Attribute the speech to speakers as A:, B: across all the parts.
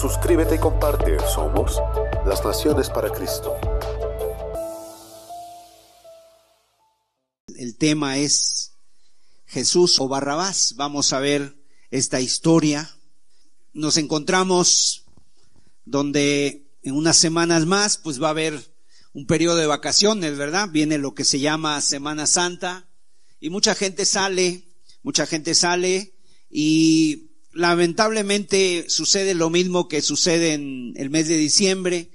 A: Suscríbete y comparte. Somos las Naciones para Cristo.
B: El tema es Jesús o Barrabás. Vamos a ver esta historia. Nos encontramos donde en unas semanas más pues va a haber un periodo de vacaciones, ¿verdad? Viene lo que se llama Semana Santa y mucha gente sale, mucha gente sale y lamentablemente sucede lo mismo que sucede en el mes de diciembre,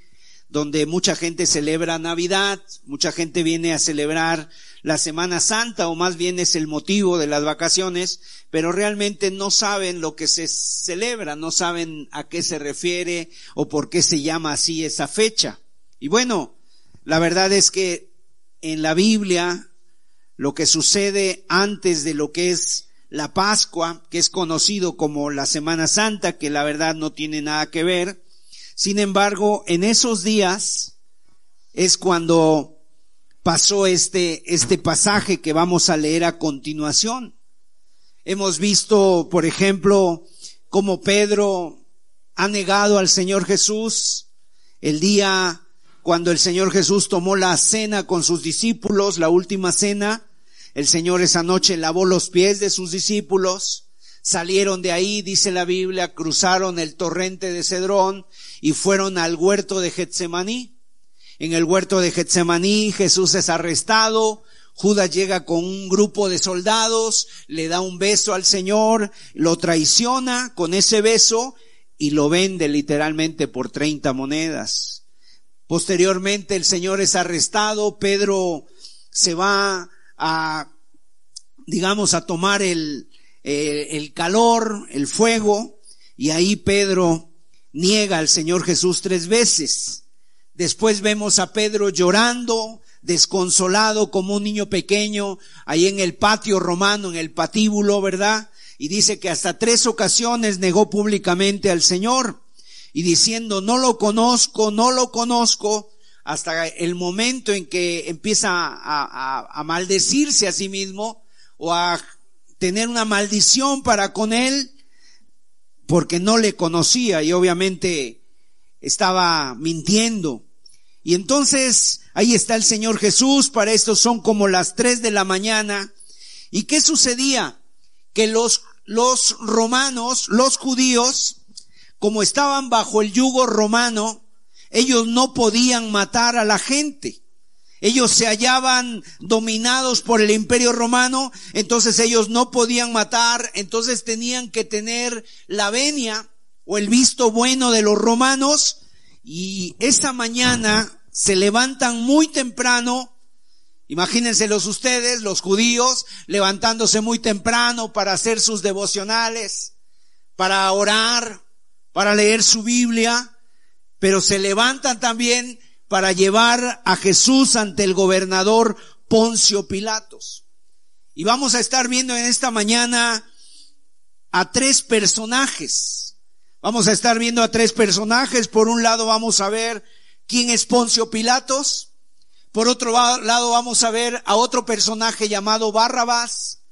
B: donde mucha gente celebra Navidad, mucha gente viene a celebrar la Semana Santa, o más bien es el motivo de las vacaciones, pero realmente no saben lo que se celebra, no saben a qué se refiere o por qué se llama así esa fecha. Y bueno, la verdad es que en la Biblia lo que sucede antes de lo que es la Pascua, que es conocido como la Semana Santa, que la verdad no tiene nada que ver. Sin embargo, en esos días es cuando pasó este, este pasaje que vamos a leer a continuación. Hemos visto, por ejemplo, cómo Pedro ha negado al Señor Jesús el día cuando el Señor Jesús tomó la cena con sus discípulos, la última cena, el Señor esa noche lavó los pies de sus discípulos, salieron de ahí, dice la Biblia, cruzaron el torrente de Cedrón y fueron al huerto de Getsemaní. En el huerto de Getsemaní Jesús es arrestado, Judas llega con un grupo de soldados, le da un beso al Señor, lo traiciona con ese beso y lo vende literalmente por 30 monedas. Posteriormente el Señor es arrestado, Pedro se va a, digamos, a tomar el, eh, el calor, el fuego, y ahí Pedro niega al Señor Jesús tres veces. Después vemos a Pedro llorando, desconsolado como un niño pequeño, ahí en el patio romano, en el patíbulo, ¿verdad? Y dice que hasta tres ocasiones negó públicamente al Señor y diciendo, no lo conozco, no lo conozco, hasta el momento en que empieza a, maldecirse a sí mismo o a tener una maldición para con él porque no le conocía y obviamente estaba mintiendo. Y entonces ahí está el Señor Jesús, para esto son como las tres de la mañana. ¿Y qué sucedía? Que los, los romanos, los judíos, como estaban bajo el yugo romano, ellos no podían matar a la gente. Ellos se hallaban dominados por el imperio romano, entonces ellos no podían matar, entonces tenían que tener la venia o el visto bueno de los romanos y esa mañana se levantan muy temprano, imagínenselos ustedes, los judíos, levantándose muy temprano para hacer sus devocionales, para orar, para leer su Biblia, pero se levantan también para llevar a Jesús ante el gobernador Poncio Pilatos. Y vamos a estar viendo en esta mañana a tres personajes. Vamos a estar viendo a tres personajes. Por un lado vamos a ver quién es Poncio Pilatos. Por otro lado vamos a ver a otro personaje llamado Barrabás.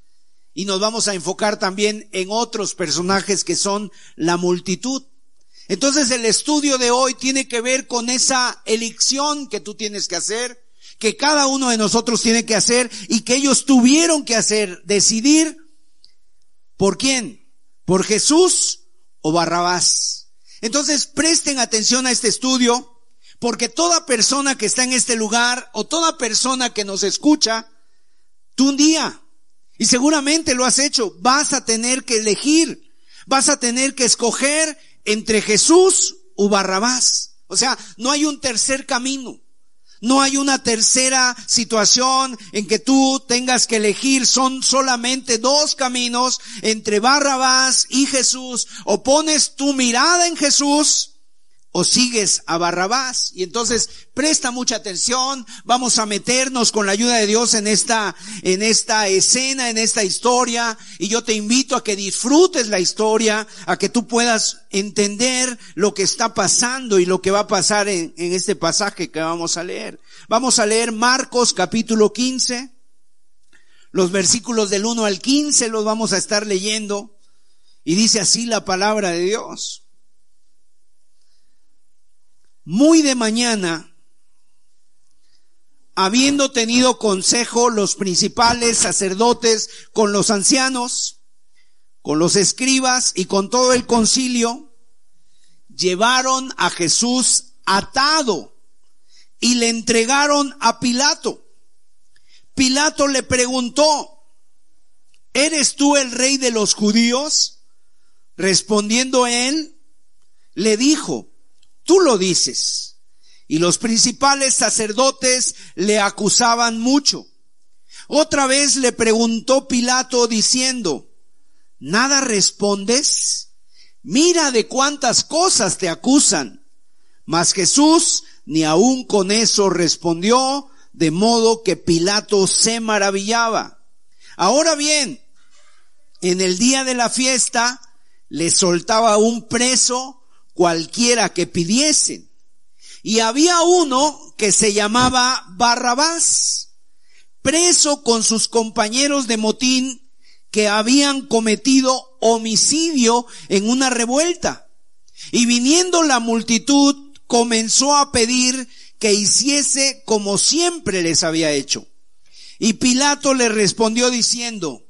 B: Y nos vamos a enfocar también en otros personajes que son la multitud. Entonces el estudio de hoy tiene que ver con esa elección que tú tienes que hacer, que cada uno de nosotros tiene que hacer y que ellos tuvieron que hacer, decidir por quién, por Jesús o Barrabás. Entonces presten atención a este estudio porque toda persona que está en este lugar o toda persona que nos escucha, tú un día, y seguramente lo has hecho, vas a tener que elegir, vas a tener que escoger entre Jesús o Barrabás. O sea, no hay un tercer camino. No hay una tercera situación en que tú tengas que elegir. Son solamente dos caminos entre Barrabás y Jesús. O pones tu mirada en Jesús, o sigues a Barrabás. Y entonces presta mucha atención, vamos a meternos con la ayuda de Dios en esta, en esta escena, en esta historia. Y yo te invito a que disfrutes la historia, a que tú puedas entender lo que está pasando y lo que va a pasar en, en este pasaje que vamos a leer. Vamos a leer Marcos capítulo 15. Los versículos del 1 al 15 los vamos a estar leyendo. Y dice así la palabra de Dios. Muy de mañana, habiendo tenido consejo los principales sacerdotes con los ancianos, con los escribas y con todo el concilio, llevaron a Jesús atado y le entregaron a Pilato. Pilato le preguntó, ¿eres tú el rey de los judíos? Respondiendo él, le dijo, tú lo dices. Y los principales sacerdotes le acusaban mucho. Otra vez le preguntó Pilato diciendo, ¿nada respondes? Mira de cuántas cosas te acusan. Mas Jesús ni aun con eso respondió, de modo que Pilato se maravillaba. Ahora bien, en el día de la fiesta le soltaba un preso cualquiera que pidiesen. Y había uno que se llamaba Barrabás, preso con sus compañeros de motín que habían cometido homicidio en una revuelta. Y viniendo la multitud, comenzó a pedir que hiciese como siempre les había hecho. Y Pilato le respondió diciendo,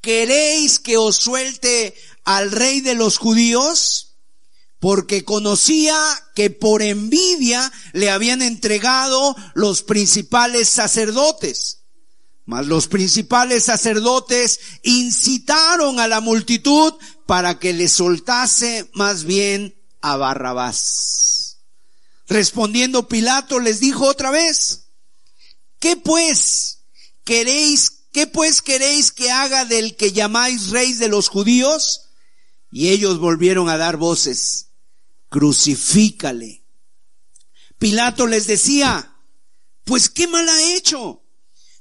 B: ¿queréis que os suelte al rey de los judíos? Porque conocía que por envidia le habían entregado los principales sacerdotes. Mas los principales sacerdotes incitaron a la multitud para que le soltase más bien a Barrabás. Respondiendo Pilato les dijo otra vez, ¿qué pues queréis, qué pues queréis que haga del que llamáis rey de los judíos? Y ellos volvieron a dar voces crucifícale. Pilato les decía, pues qué mal ha hecho.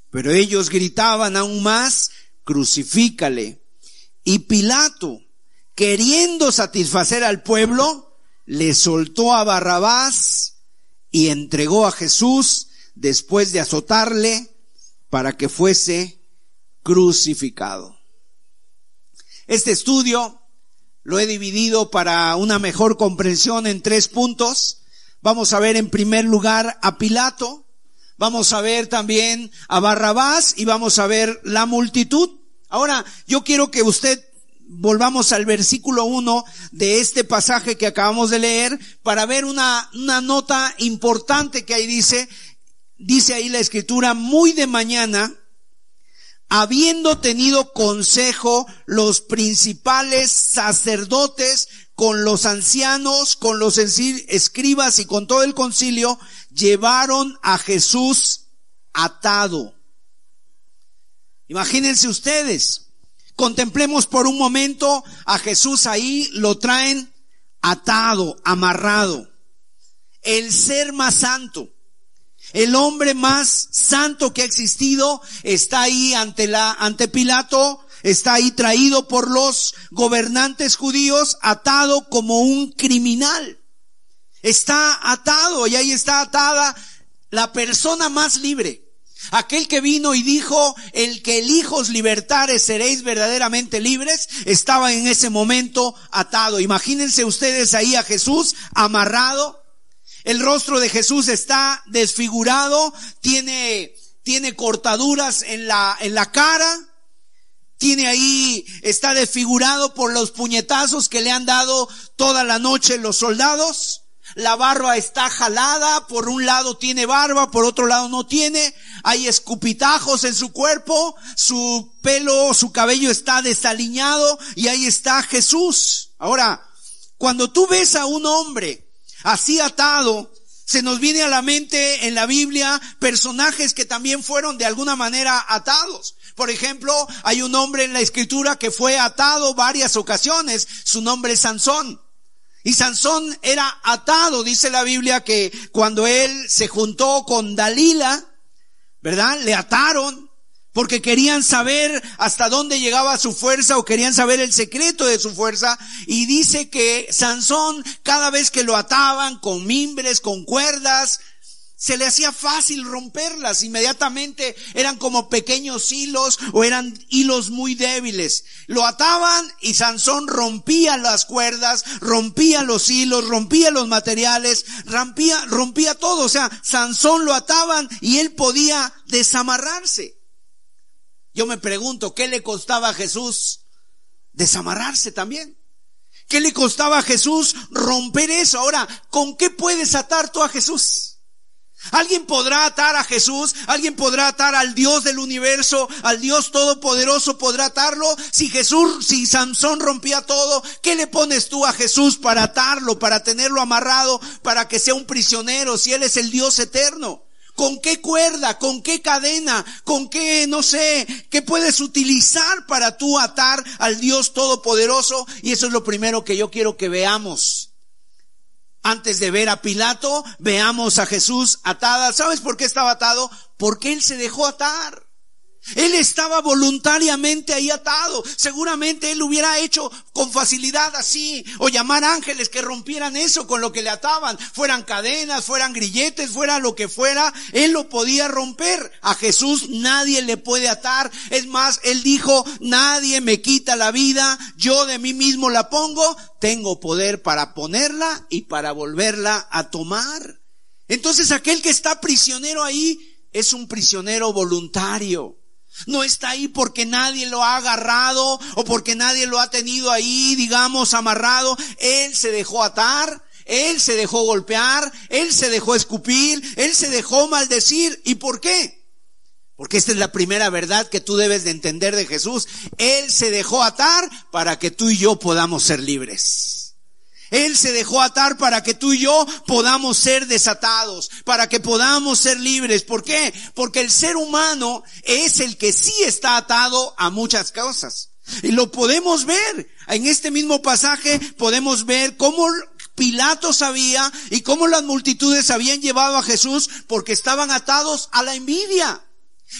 B: Pero ellos gritaban aún más, crucifícale. Y Pilato, queriendo satisfacer al pueblo, le soltó a Barrabás y entregó a Jesús después de azotarle para que fuese crucificado. Este estudio lo he dividido para una mejor comprensión en tres puntos. Vamos a ver en primer lugar a Pilato, vamos a ver también a Barrabás y vamos a ver la multitud. Ahora, yo quiero que usted volvamos al versículo 1 de este pasaje que acabamos de leer para ver una, una nota importante que ahí dice, dice ahí la escritura, muy de mañana, habiendo tenido consejo los principales sacerdotes con los ancianos, con los escribas y con todo el concilio, llevaron a Jesús atado. Imagínense ustedes, contemplemos por un momento a Jesús ahí, lo traen atado, amarrado. El ser más santo, el hombre más santo que ha existido está ahí ante la, ante Pilato, está ahí traído por los gobernantes judíos, atado como un criminal. Está atado y ahí está atada la persona más libre. Aquel que vino y dijo, el que elijos libertares seréis verdaderamente libres, estaba en ese momento atado. Imagínense ustedes ahí a Jesús amarrado, el rostro de Jesús está desfigurado, tiene, tiene cortaduras en la, en la cara, tiene ahí, está desfigurado por los puñetazos que le han dado toda la noche los soldados. La barba está jalada, por un lado tiene barba, por otro lado no tiene. Hay escupitajos en su cuerpo, su pelo, su cabello está desaliñado y ahí está Jesús. Ahora, cuando tú ves a un hombre así atado, se nos viene a la mente en la Biblia personajes que también fueron de alguna manera atados. Por ejemplo, hay un hombre en la escritura que fue atado varias ocasiones. Su nombre es Sansón. Y Sansón era atado, dice la Biblia que cuando él se juntó con Dalila, ¿verdad? Le ataron porque querían saber hasta dónde llegaba su fuerza o querían saber el secreto de su fuerza. Y dice que Sansón, cada vez que lo ataban con mimbres, con cuerdas, se le hacía fácil romperlas. Inmediatamente eran como pequeños hilos o eran hilos muy débiles. Lo ataban y Sansón rompía las cuerdas, rompía los hilos, rompía los materiales, rompía, rompía todo. O sea, Sansón lo ataban y él podía desamarrarse. Yo me pregunto, ¿qué le costaba a Jesús desamarrarse también? ¿Qué le costaba a Jesús romper eso? Ahora, ¿con qué puedes atar tú a Jesús? ¿Alguien podrá atar a Jesús? ¿Alguien podrá atar al Dios del universo? ¿Al Dios todopoderoso podrá atarlo? Si Jesús, si Sansón rompía todo, ¿qué le pones tú a Jesús para atarlo, para tenerlo amarrado, para que sea un prisionero, si Él es el Dios eterno? ¿Con qué cuerda? ¿Con qué cadena? ¿Con qué, no sé, qué puedes utilizar para tú atar al Dios Todopoderoso? Y eso es lo primero que yo quiero que veamos. Antes de ver a Pilato, veamos a Jesús atada. ¿Sabes por qué estaba atado? Porque él se dejó atar. Él estaba voluntariamente ahí atado. Seguramente él hubiera hecho con facilidad así, o llamar ángeles que rompieran eso con lo que le ataban, fueran cadenas, fueran grilletes, fuera lo que fuera, él lo podía romper. A Jesús nadie le puede atar. Es más, él dijo, nadie me quita la vida, yo de mí mismo la pongo, tengo poder para ponerla y para volverla a tomar. Entonces aquel que está prisionero ahí es un prisionero voluntario. No está ahí porque nadie lo ha agarrado o porque nadie lo ha tenido ahí, digamos, amarrado. Él se dejó atar, él se dejó golpear, él se dejó escupir, él se dejó maldecir. ¿Y por qué? Porque esta es la primera verdad que tú debes de entender de Jesús. Él se dejó atar para que tú y yo podamos ser libres. Él se dejó atar para que tú y yo podamos ser desatados, para que podamos ser libres. ¿Por qué? Porque el ser humano es el que sí está atado a muchas cosas. Y lo podemos ver. En este mismo pasaje podemos ver cómo Pilato sabía y cómo las multitudes habían llevado a Jesús porque estaban atados a la envidia.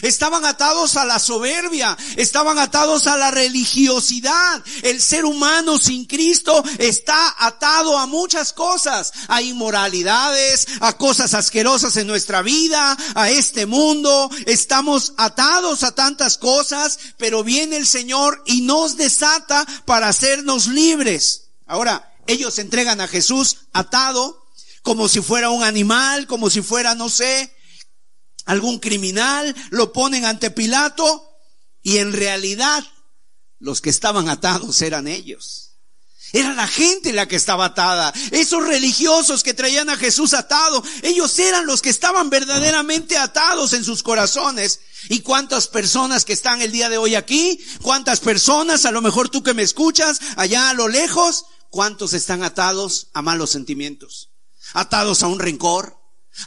B: Estaban atados a la soberbia, estaban atados a la religiosidad. El ser humano sin Cristo está atado a muchas cosas, a inmoralidades, a cosas asquerosas en nuestra vida, a este mundo. Estamos atados a tantas cosas, pero viene el Señor y nos desata para hacernos libres. Ahora, ellos entregan a Jesús atado, como si fuera un animal, como si fuera, no sé, algún criminal, lo ponen ante Pilato y en realidad los que estaban atados eran ellos. Era la gente la que estaba atada. Esos religiosos que traían a Jesús atado, ellos eran los que estaban verdaderamente atados en sus corazones. ¿Y cuántas personas que están el día de hoy aquí? ¿Cuántas personas, a lo mejor tú que me escuchas, allá a lo lejos, cuántos están atados a malos sentimientos? Atados a un rencor,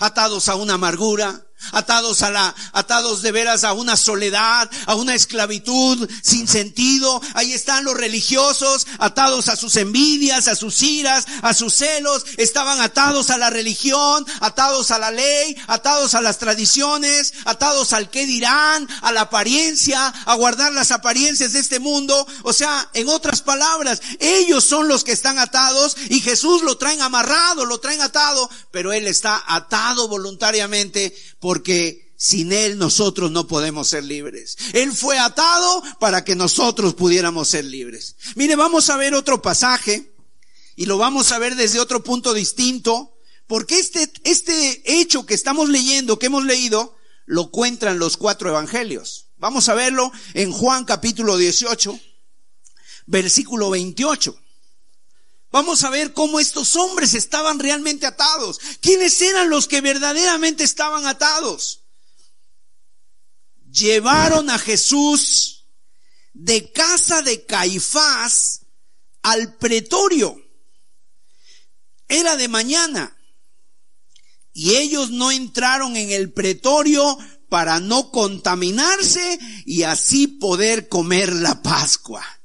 B: atados a una amargura, atados a la, atados de veras a una soledad, a una esclavitud sin sentido. Ahí están los religiosos, atados a sus envidias, a sus iras, a sus celos. Estaban atados a la religión, atados a la ley, atados a las tradiciones, atados al qué dirán, a la apariencia, a guardar las apariencias de este mundo. O sea, en otras palabras, ellos son los que están atados y Jesús lo traen amarrado, lo traen atado, pero Él está atado voluntariamente porque sin Él nosotros no podemos ser libres. Él fue atado para que nosotros pudiéramos ser libres. Mire, vamos a ver otro pasaje y lo vamos a ver desde otro punto distinto, porque este, este hecho que estamos leyendo, que hemos leído, lo cuentan los cuatro evangelios. Vamos a verlo en Juan capítulo 18, versículo 28. Vamos a ver cómo estos hombres estaban realmente atados. ¿Quiénes eran los que verdaderamente estaban atados? Llevaron a Jesús de casa de Caifás al pretorio. Era de mañana. Y ellos no entraron en el pretorio para no contaminarse y así poder comer la Pascua.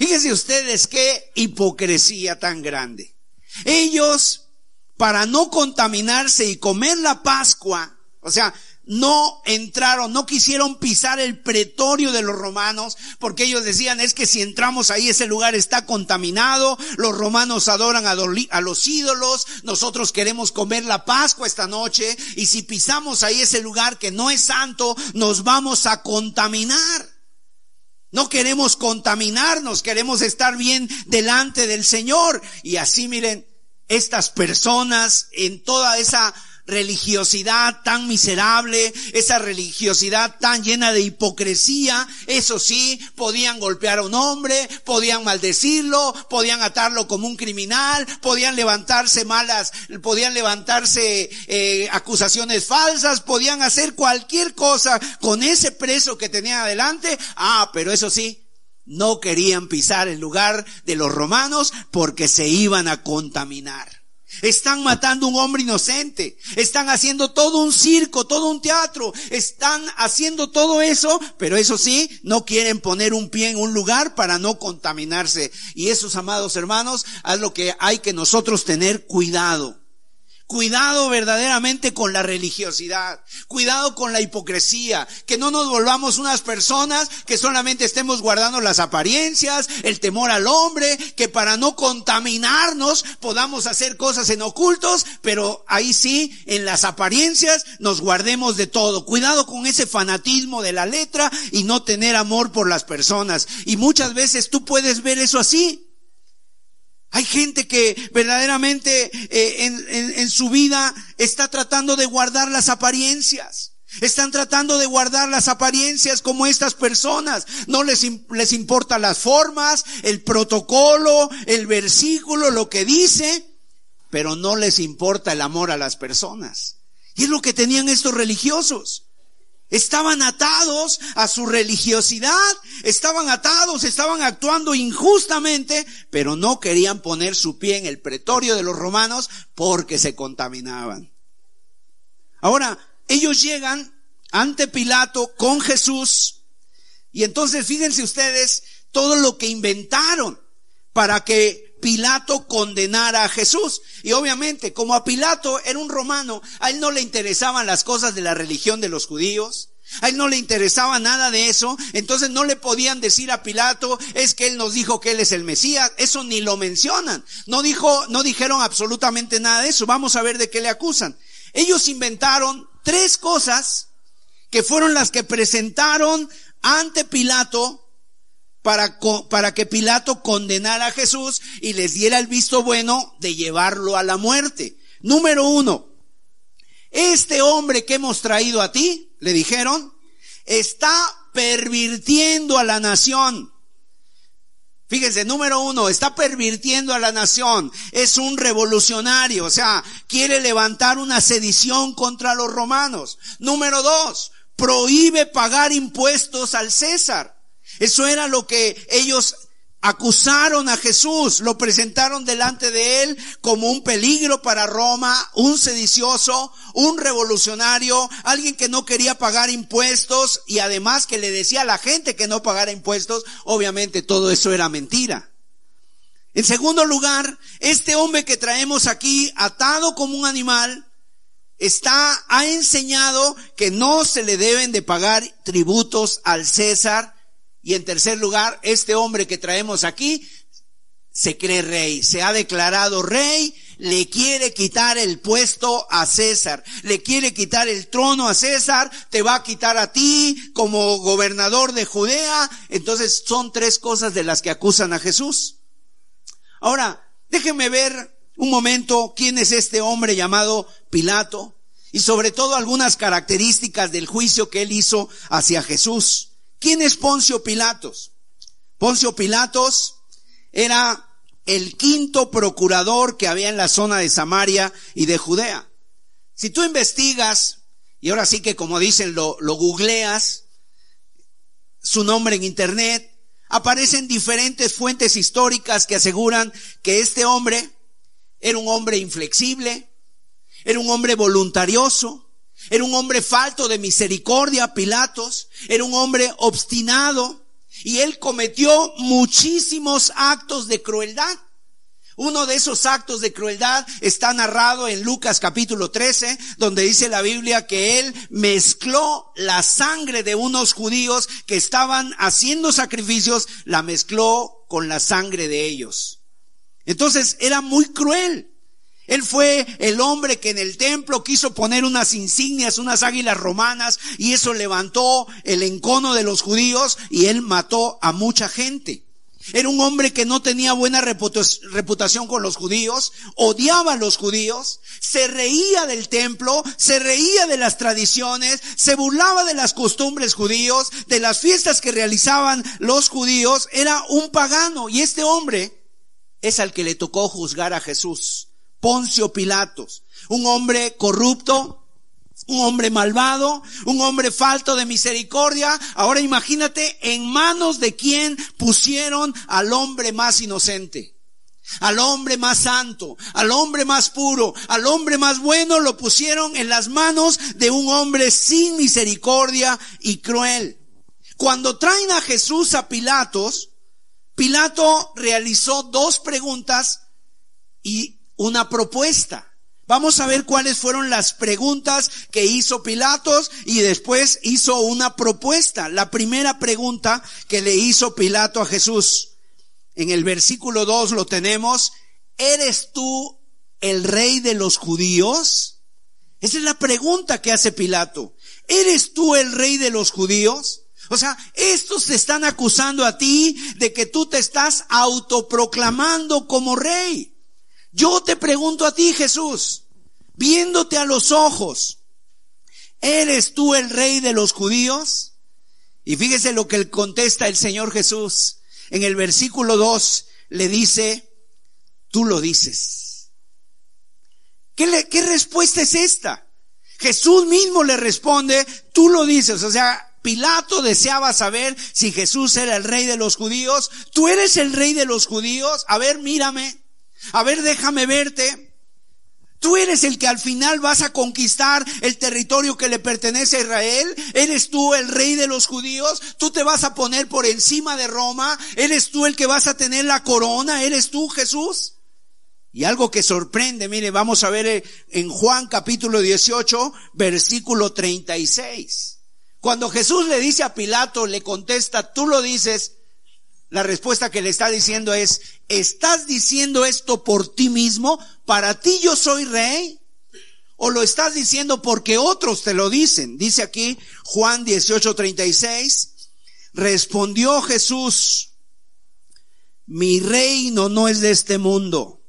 B: Fíjense ustedes qué hipocresía tan grande. Ellos, para no contaminarse y comer la Pascua, o sea, no entraron, no quisieron pisar el pretorio de los romanos, porque ellos decían, es que si entramos ahí ese lugar está contaminado, los romanos adoran a, los ídolos, nosotros queremos comer la Pascua esta noche, y si pisamos ahí ese lugar que no es santo, nos vamos a contaminar. No queremos contaminarnos, queremos estar bien delante del Señor. Y así miren, estas personas en toda esa religiosidad tan miserable, esa religiosidad tan llena de hipocresía, eso sí, podían golpear a un hombre, podían maldecirlo, podían atarlo como un criminal, podían levantarse malas, podían levantarse eh, acusaciones falsas, podían hacer cualquier cosa con ese preso que tenían adelante. Ah, pero eso sí, no querían pisar el lugar de los romanos porque se iban a contaminar. Están matando a un hombre inocente. Están haciendo todo un circo, todo un teatro. Están haciendo todo eso, pero eso sí, no quieren poner un pie en un lugar para no contaminarse. Y esos amados hermanos, es lo que hay que nosotros tener cuidado. Cuidado verdaderamente con la religiosidad. Cuidado con la hipocresía. Que no nos volvamos unas personas que solamente estemos guardando las apariencias, el temor al hombre, que para no contaminarnos podamos hacer cosas en ocultos, pero ahí sí, en las apariencias nos guardemos de todo. Cuidado con ese fanatismo de la letra y no tener amor por las personas. Y muchas veces tú puedes ver eso así. Hay gente que verdaderamente eh, en, su vida está tratando de guardar las apariencias. Están tratando de guardar las apariencias como estas personas. No les, les importa las formas, el protocolo, el versículo, lo que dice, pero no les importa el amor a las personas. Y es lo que tenían estos religiosos. Estaban atados a su religiosidad, estaban atados, estaban actuando injustamente, pero no querían poner su pie en el pretorio de los romanos porque se contaminaban. Ahora, ellos llegan ante Pilato con Jesús y entonces fíjense ustedes todo lo que inventaron para que Pilato condenara a Jesús. Y obviamente, como a Pilato era un romano, a él no le interesaban las cosas de la religión de los judíos. A él no le interesaba nada de eso, entonces no le podían decir a Pilato, es que él nos dijo que él es el Mesías, eso ni lo mencionan. No dijo, no dijeron absolutamente nada de eso. Vamos a ver de qué le acusan. Ellos inventaron tres cosas que fueron las que presentaron ante Pilato para, para que Pilato condenara a Jesús y les diera el visto bueno de llevarlo a la muerte. Número uno, este hombre que hemos traído a ti, le dijeron, está pervirtiendo a la nación. Fíjense, número uno, está pervirtiendo a la nación. Es un revolucionario, o sea, quiere levantar una sedición contra los romanos. Número dos, prohíbe pagar impuestos al César. Eso era lo que ellos acusaron a Jesús, lo presentaron delante de él como un peligro para Roma, un sedicioso, un revolucionario, alguien que no quería pagar impuestos y además que le decía a la gente que no pagara impuestos. Obviamente todo eso era mentira. En segundo lugar, este hombre que traemos aquí atado como un animal, está, ha enseñado que no se le deben de pagar tributos al César, y en tercer lugar, este hombre que traemos aquí se cree rey, se ha declarado rey, le quiere quitar el puesto a César, le quiere quitar el trono a César, te va a quitar a ti como gobernador de Judea. Entonces son tres cosas de las que acusan a Jesús. Ahora, déjenme ver un momento quién es este hombre llamado Pilato y sobre todo algunas características del juicio que él hizo hacia Jesús. ¿Quién es Poncio Pilatos? Poncio Pilatos era el quinto procurador que había en la zona de Samaria y de Judea. Si tú investigas, y ahora sí que como dicen, lo, lo googleas, su nombre en internet, aparecen diferentes fuentes históricas que aseguran que este hombre era un hombre inflexible, era un hombre voluntarioso, era un hombre falto de misericordia, Pilatos. Era un hombre obstinado. Y él cometió muchísimos actos de crueldad. Uno de esos actos de crueldad está narrado en Lucas capítulo 13, donde dice la Biblia que él mezcló la sangre de unos judíos que estaban haciendo sacrificios, la mezcló con la sangre de ellos. Entonces era muy cruel. Él fue el hombre que en el templo quiso poner unas insignias, unas águilas romanas, y eso levantó el encono de los judíos y él mató a mucha gente. Era un hombre que no tenía buena reputación con los judíos, odiaba a los judíos, se reía del templo, se reía de las tradiciones, se burlaba de las costumbres judíos, de las fiestas que realizaban los judíos, era un pagano y este hombre es al que le tocó juzgar a Jesús. Poncio Pilatos, un hombre corrupto, un hombre malvado, un hombre falto de misericordia. Ahora imagínate en manos de quien pusieron al hombre más inocente. Al hombre más santo, al hombre más puro, al hombre más bueno lo pusieron en las manos de un hombre sin misericordia y cruel. Cuando traen a Jesús a Pilatos, Pilato realizó dos preguntas y una propuesta. Vamos a ver cuáles fueron las preguntas que hizo Pilatos y después hizo una propuesta. La primera pregunta que le hizo Pilato a Jesús. En el versículo 2 lo tenemos. ¿Eres tú el rey de los judíos? Esa es la pregunta que hace Pilato. ¿Eres tú el rey de los judíos? O sea, estos te están acusando a ti de que tú te estás autoproclamando como rey. Yo te pregunto a ti, Jesús, viéndote a los ojos, ¿eres tú el rey de los judíos? Y fíjese lo que contesta el Señor Jesús. En el versículo 2 le dice, tú lo dices. ¿Qué, ¿Qué respuesta es esta? Jesús mismo le responde, tú lo dices. O sea, Pilato deseaba saber si Jesús era el rey de los judíos. ¿Tú eres el rey de los judíos? A ver, mírame. A ver, déjame verte. Tú eres el que al final vas a conquistar el territorio que le pertenece a Israel. Eres tú el rey de los judíos. Tú te vas a poner por encima de Roma. Eres tú el que vas a tener la corona. Eres tú Jesús. Y algo que sorprende, mire, vamos a ver eh, en Juan capítulo 18, versículo 36. Cuando Jesús le dice a Pilato, le contesta, tú lo dices, la respuesta que le está diciendo es, ¿estás diciendo esto por ti mismo? ¿Para ti yo soy rey? ¿O lo estás diciendo porque otros te lo dicen? Dice aquí Juan 18:36, respondió Jesús, mi reino no es de este mundo.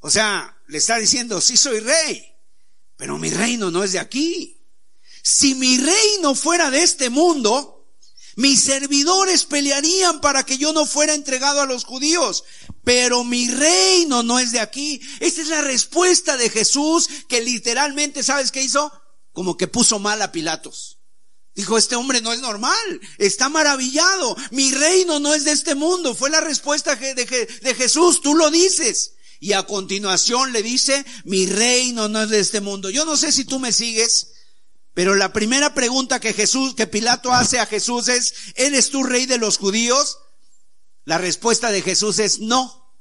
B: O sea, le está diciendo, sí soy rey, pero mi reino no es de aquí. Si mi reino fuera de este mundo, mis servidores pelearían para que yo no fuera entregado a los judíos, pero mi reino no es de aquí. Esta es la respuesta de Jesús que literalmente, ¿sabes qué hizo? Como que puso mal a Pilatos. Dijo, este hombre no es normal, está maravillado, mi reino no es de este mundo. Fue la respuesta de, de Jesús, tú lo dices. Y a continuación le dice, mi reino no es de este mundo. Yo no sé si tú me sigues, pero la primera pregunta que Jesús, que Pilato hace a Jesús es, ¿eres tú rey de los judíos? La respuesta de Jesús es no.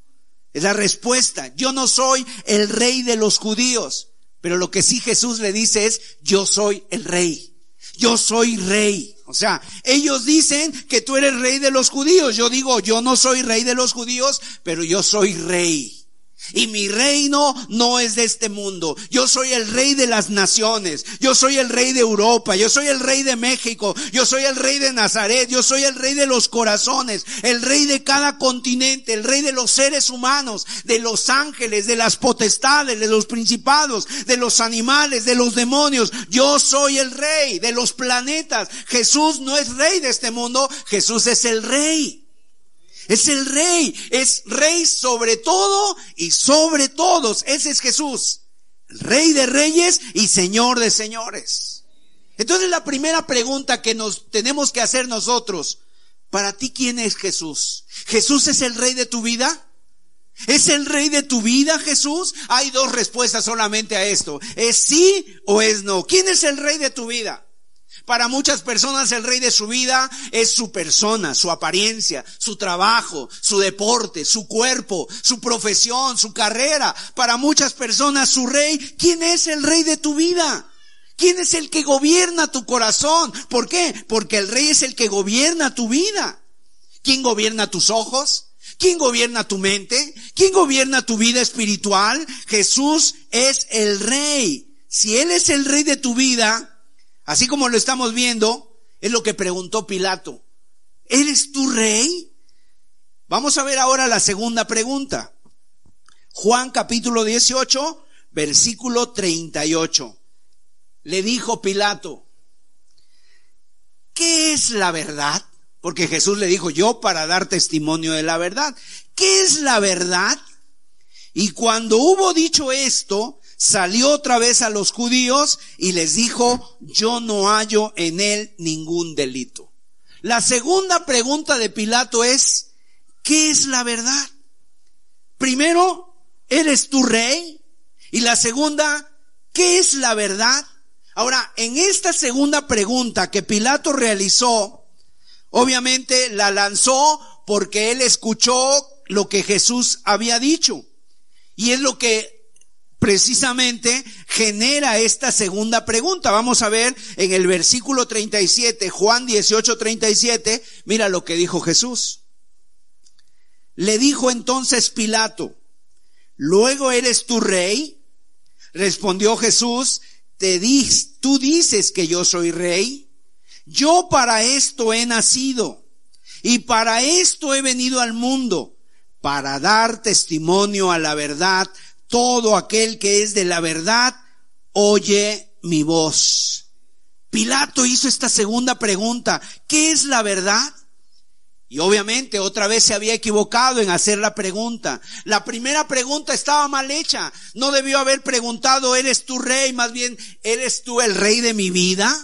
B: Es la respuesta. Yo no soy el rey de los judíos. Pero lo que sí Jesús le dice es, yo soy el rey. Yo soy rey. O sea, ellos dicen que tú eres rey de los judíos. Yo digo, yo no soy rey de los judíos, pero yo soy rey. Y mi reino no es de este mundo. Yo soy el rey de las naciones. Yo soy el rey de Europa. Yo soy el rey de México. Yo soy el rey de Nazaret. Yo soy el rey de los corazones. El rey de cada continente. El rey de los seres humanos. De los ángeles. De las potestades. De los principados. De los animales. De los demonios. Yo soy el rey de los planetas. Jesús no es rey de este mundo. Jesús es el rey. Es el rey, es rey sobre todo y sobre todos. Ese es Jesús, rey de reyes y señor de señores. Entonces la primera pregunta que nos tenemos que hacer nosotros, para ti quién es Jesús? ¿Jesús es el rey de tu vida? ¿Es el rey de tu vida Jesús? Hay dos respuestas solamente a esto. ¿Es sí o es no? ¿Quién es el rey de tu vida? Para muchas personas el rey de su vida es su persona, su apariencia, su trabajo, su deporte, su cuerpo, su profesión, su carrera. Para muchas personas su rey, ¿quién es el rey de tu vida? ¿Quién es el que gobierna tu corazón? ¿Por qué? Porque el rey es el que gobierna tu vida. ¿Quién gobierna tus ojos? ¿Quién gobierna tu mente? ¿Quién gobierna tu vida espiritual? Jesús es el rey. Si Él es el rey de tu vida, así como lo estamos viendo, es lo que preguntó Pilato. ¿Eres tu rey? Vamos a ver ahora la segunda pregunta. Juan capítulo 18, versículo 38. Le dijo Pilato, ¿qué es la verdad? Porque Jesús le dijo, yo para dar testimonio de la verdad. ¿Qué es la verdad? Y cuando hubo dicho esto, salió otra vez a los judíos y les dijo, yo no hallo en él ningún delito. La segunda pregunta de Pilato es, ¿qué es la verdad? Primero, ¿eres tu rey? Y la segunda, ¿qué es la verdad? Ahora, en esta segunda pregunta que Pilato realizó, Obviamente la lanzó porque él escuchó lo que Jesús había dicho. Y es lo que precisamente genera esta segunda pregunta. Vamos a ver en el versículo 37, Juan 18, 37, mira lo que dijo Jesús. Le dijo entonces Pilato, luego eres tu rey. Respondió Jesús, te dis, tú dices que yo soy rey. Yo para esto he nacido y para esto he venido al mundo, para dar testimonio a la verdad. Todo aquel que es de la verdad, oye mi voz. Pilato hizo esta segunda pregunta. ¿Qué es la verdad? Y obviamente otra vez se había equivocado en hacer la pregunta. La primera pregunta estaba mal hecha. No debió haber preguntado, ¿eres tú rey? Más bien, ¿eres tú el rey de mi vida?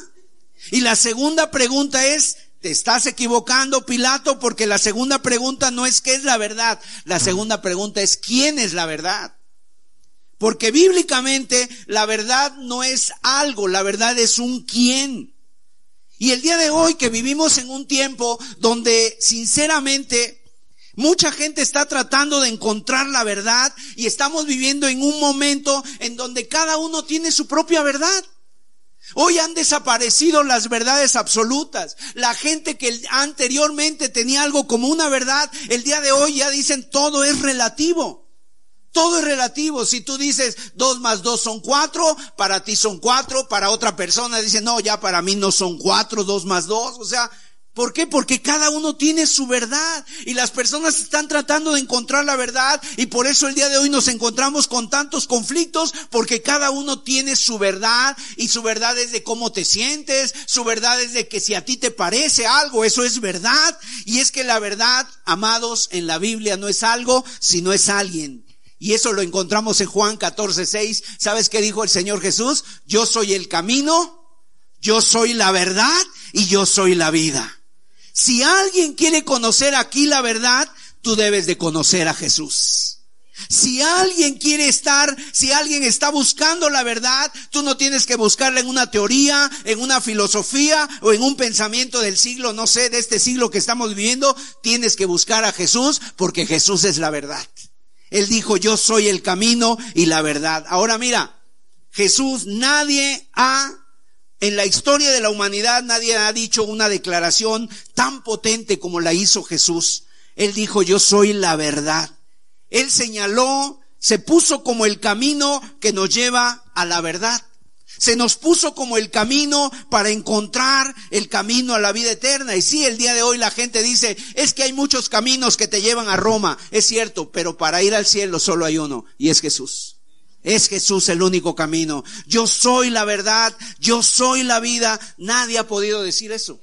B: Y la segunda pregunta es, te estás equivocando, Pilato, porque la segunda pregunta no es qué es la verdad, la segunda pregunta es quién es la verdad. Porque bíblicamente la verdad no es algo, la verdad es un quién. Y el día de hoy que vivimos en un tiempo donde sinceramente Mucha gente está tratando de encontrar la verdad y estamos viviendo en un momento en donde cada uno tiene su propia verdad. Hoy han desaparecido las verdades absolutas. La gente que anteriormente tenía algo como una verdad, el día de hoy ya dicen todo es relativo. Todo es relativo. Si tú dices dos más dos son cuatro, para ti son cuatro, para otra persona dice no, ya para mí no son cuatro, dos más dos. O sea, ¿Por qué? Porque cada uno tiene su verdad y las personas están tratando de encontrar la verdad y por eso el día de hoy nos encontramos con tantos conflictos porque cada uno tiene su verdad y su verdad es de cómo te sientes, su verdad es de que si a ti te parece algo, eso es verdad y es que la verdad, amados, en la Biblia no es algo, sino es alguien. Y eso lo encontramos en Juan 14, 6. ¿Sabes qué dijo el Señor Jesús? Yo soy el camino, yo soy la verdad y yo soy la vida. Si alguien quiere conocer aquí la verdad, tú debes de conocer a Jesús. Si alguien quiere estar, si alguien está buscando la verdad, tú no tienes que buscarla en una teoría, en una filosofía o en un pensamiento del siglo, no sé, de este siglo que estamos viviendo. Tienes que buscar a Jesús porque Jesús es la verdad. Él dijo, yo soy el camino y la verdad. Ahora mira, Jesús, nadie ha en la historia de la humanidad nadie ha dicho una declaración tan potente como la hizo Jesús. Él dijo, yo soy la verdad. Él señaló, se puso como el camino que nos lleva a la verdad. Se nos puso como el camino para encontrar el camino a la vida eterna. Y sí, el día de hoy la gente dice, es que hay muchos caminos que te llevan a Roma. Es cierto, pero para ir al cielo solo hay uno, y es Jesús. Es Jesús el único camino. Yo soy la verdad, yo soy la vida. Nadie ha podido decir eso.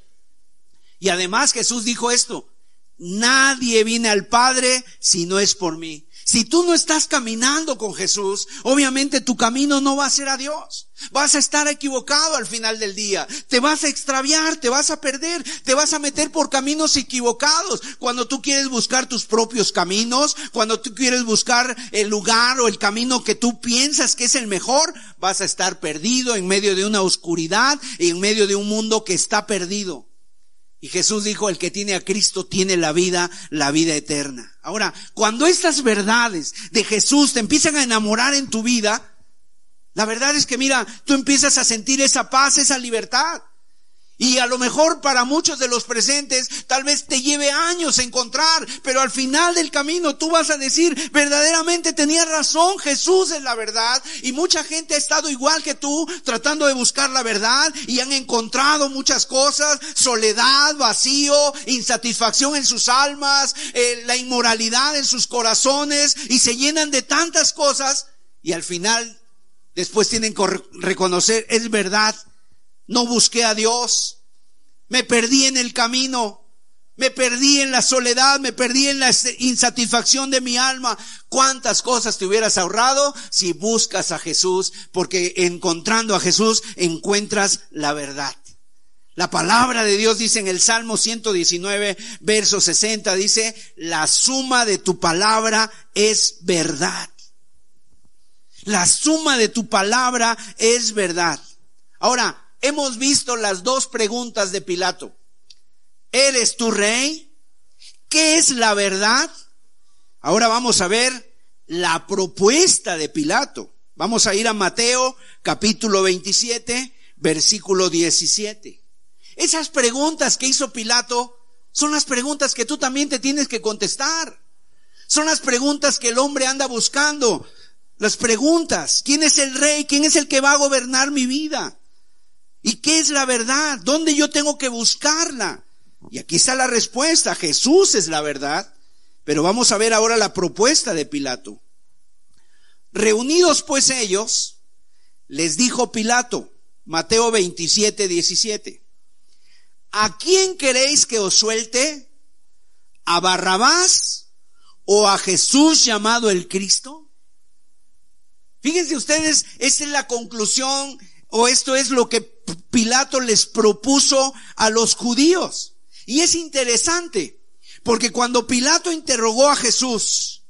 B: Y además Jesús dijo esto, nadie viene al Padre si no es por mí. Si tú no estás caminando con Jesús, obviamente tu camino no va a ser a Dios. Vas a estar equivocado al final del día. Te vas a extraviar, te vas a perder, te vas a meter por caminos equivocados. Cuando tú quieres buscar tus propios caminos, cuando tú quieres buscar el lugar o el camino que tú piensas que es el mejor, vas a estar perdido en medio de una oscuridad y en medio de un mundo que está perdido. Y Jesús dijo, el que tiene a Cristo tiene la vida, la vida eterna. Ahora, cuando estas verdades de Jesús te empiezan a enamorar en tu vida, la verdad es que mira, tú empiezas a sentir esa paz, esa libertad. Y a lo mejor para muchos de los presentes tal vez te lleve años encontrar, pero al final del camino tú vas a decir, verdaderamente tenía razón, Jesús es la verdad. Y mucha gente ha estado igual que tú tratando de buscar la verdad y han encontrado muchas cosas, soledad, vacío, insatisfacción en sus almas, eh, la inmoralidad en sus corazones y se llenan de tantas cosas y al final después tienen que reconocer, es verdad, no busqué a Dios, me perdí en el camino, me perdí en la soledad, me perdí en la insatisfacción de mi alma. ¿Cuántas cosas te hubieras ahorrado si buscas a Jesús? Porque encontrando a Jesús encuentras la verdad. La palabra de Dios dice en el Salmo 119, verso 60, dice, la suma de tu palabra es verdad. La suma de tu palabra es verdad. Ahora, hemos visto las dos preguntas de Pilato. ¿Eres tu rey? ¿Qué es la verdad? Ahora vamos a ver la propuesta de Pilato. Vamos a ir a Mateo capítulo 27, versículo 17. Esas preguntas que hizo Pilato son las preguntas que tú también te tienes que contestar. Son las preguntas que el hombre anda buscando. Las preguntas, ¿quién es el rey? ¿Quién es el que va a gobernar mi vida? ¿Y qué es la verdad? ¿Dónde yo tengo que buscarla? Y aquí está la respuesta. Jesús es la verdad. Pero vamos a ver ahora la propuesta de Pilato. Reunidos pues ellos, les dijo Pilato, Mateo 27, 17, ¿a quién queréis que os suelte? ¿A Barrabás o a Jesús llamado el Cristo? Fíjense ustedes, esta es la conclusión o esto es lo que Pilato les propuso a los judíos. Y es interesante, porque cuando Pilato interrogó a Jesús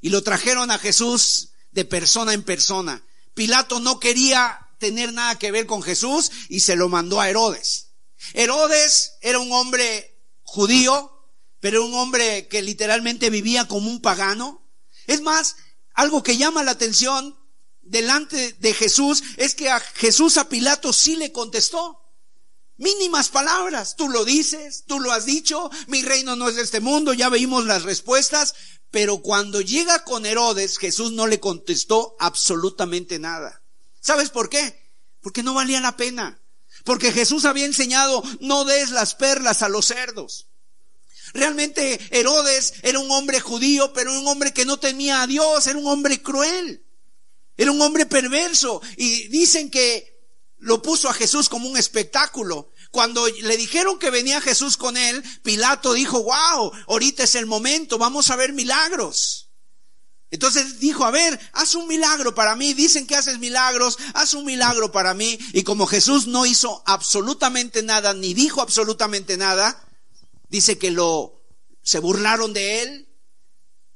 B: y lo trajeron a Jesús de persona en persona, Pilato no quería tener nada que ver con Jesús y se lo mandó a Herodes. Herodes era un hombre judío, pero un hombre que literalmente vivía como un pagano. Es más, algo que llama la atención delante de Jesús es que a Jesús a Pilato sí le contestó. Mínimas palabras, tú lo dices, tú lo has dicho, mi reino no es de este mundo, ya veímos las respuestas, pero cuando llega con Herodes, Jesús no le contestó absolutamente nada. ¿Sabes por qué? Porque no valía la pena. Porque Jesús había enseñado, no des las perlas a los cerdos. Realmente Herodes era un hombre judío, pero un hombre que no temía a Dios, era un hombre cruel. Era un hombre perverso y dicen que lo puso a Jesús como un espectáculo. Cuando le dijeron que venía Jesús con él, Pilato dijo, wow, ahorita es el momento, vamos a ver milagros. Entonces dijo, a ver, haz un milagro para mí. Dicen que haces milagros, haz un milagro para mí. Y como Jesús no hizo absolutamente nada, ni dijo absolutamente nada, dice que lo, se burlaron de él,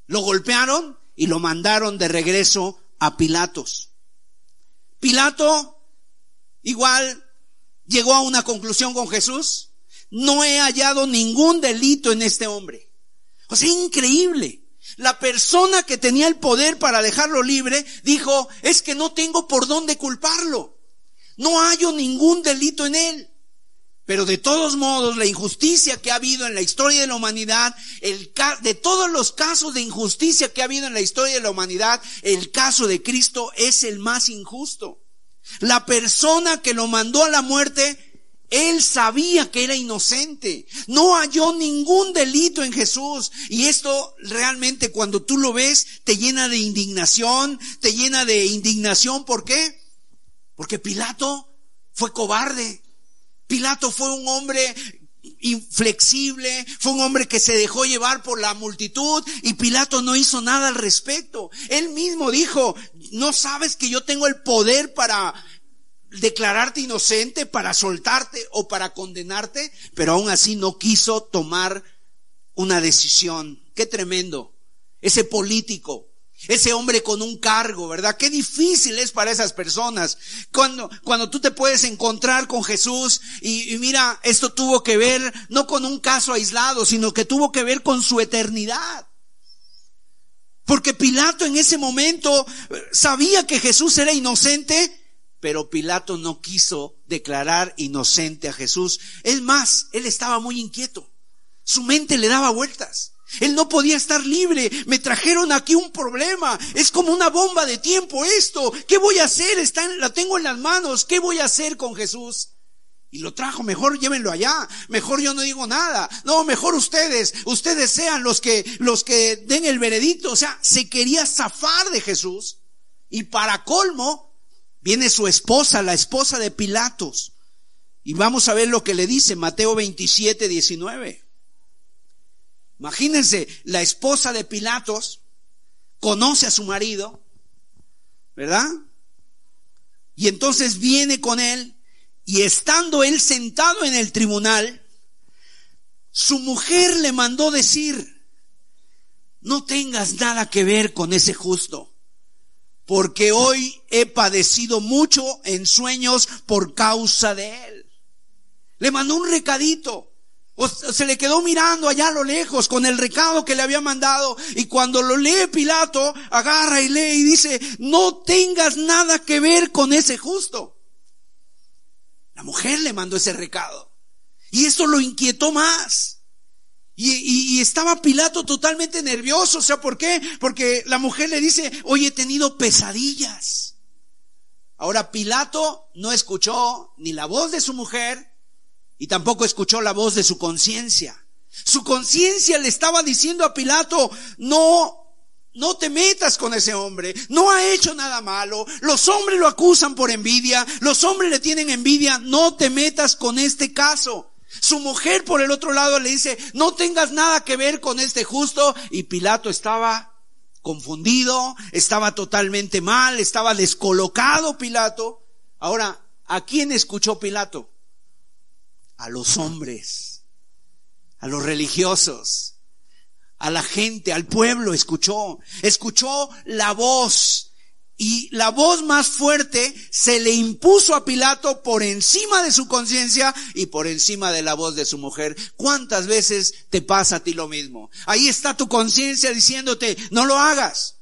B: lo golpearon y lo mandaron de regreso a Pilatos. Pilato igual llegó a una conclusión con Jesús. No he hallado ningún delito en este hombre. O sea, increíble. La persona que tenía el poder para dejarlo libre dijo, es que no tengo por dónde culparlo. No hallo ningún delito en él. Pero de todos modos, la injusticia que ha habido en la historia de la humanidad, el de todos los casos de injusticia que ha habido en la historia de la humanidad, el caso de Cristo es el más injusto. La persona que lo mandó a la muerte, él sabía que era inocente. No halló ningún delito en Jesús. Y esto realmente cuando tú lo ves, te llena de indignación, te llena de indignación. ¿Por qué? Porque Pilato fue cobarde. Pilato fue un hombre inflexible, fue un hombre que se dejó llevar por la multitud y Pilato no hizo nada al respecto. Él mismo dijo, no sabes que yo tengo el poder para declararte inocente, para soltarte o para condenarte, pero aún así no quiso tomar una decisión. Qué tremendo. Ese político, ese hombre con un cargo, ¿verdad? Qué difícil es para esas personas. Cuando, cuando tú te puedes encontrar con Jesús y, y, mira, esto tuvo que ver no con un caso aislado, sino que tuvo que ver con su eternidad. Porque Pilato en ese momento sabía que Jesús era inocente, pero Pilato no quiso declarar inocente a Jesús. Es más, él estaba muy inquieto. Su mente le daba vueltas. Él no podía estar libre. Me trajeron aquí un problema. Es como una bomba de tiempo esto. ¿Qué voy a hacer? Está en, la tengo en las manos. ¿Qué voy a hacer con Jesús? Y lo trajo, mejor llévenlo allá. Mejor yo no digo nada. No, mejor ustedes. Ustedes sean los que, los que den el veredicto. O sea, se quería zafar de Jesús. Y para colmo, viene su esposa, la esposa de Pilatos. Y vamos a ver lo que le dice Mateo 27, 19. Imagínense, la esposa de Pilatos conoce a su marido, ¿verdad? Y entonces viene con él y estando él sentado en el tribunal, su mujer le mandó decir, no tengas nada que ver con ese justo, porque hoy he padecido mucho en sueños por causa de él. Le mandó un recadito. Se le quedó mirando allá a lo lejos con el recado que le había mandado y cuando lo lee Pilato, agarra y lee y dice, no tengas nada que ver con ese justo. La mujer le mandó ese recado y esto lo inquietó más. Y, estaba Pilato totalmente nervioso. O sea, ¿por qué? Porque la mujer le dice, hoy he tenido pesadillas. Ahora Pilato no escuchó ni la voz de su mujer, y tampoco escuchó la voz de su conciencia. Su conciencia le estaba diciendo a Pilato, no, no te metas con ese hombre, no ha hecho nada malo, los hombres lo acusan por envidia, los hombres le tienen envidia, no te metas con este caso. Su mujer por el otro lado le dice, no tengas nada que ver con este justo, y Pilato estaba confundido, estaba totalmente mal, estaba descolocado Pilato. Ahora, ¿a quién escuchó Pilato? A los hombres, a los religiosos, a la gente, al pueblo, escuchó, escuchó la voz y la voz más fuerte se le impuso a Pilato por encima de su conciencia y por encima de la voz de su mujer. ¿Cuántas veces te pasa a ti lo mismo? Ahí está tu conciencia diciéndote, no lo hagas,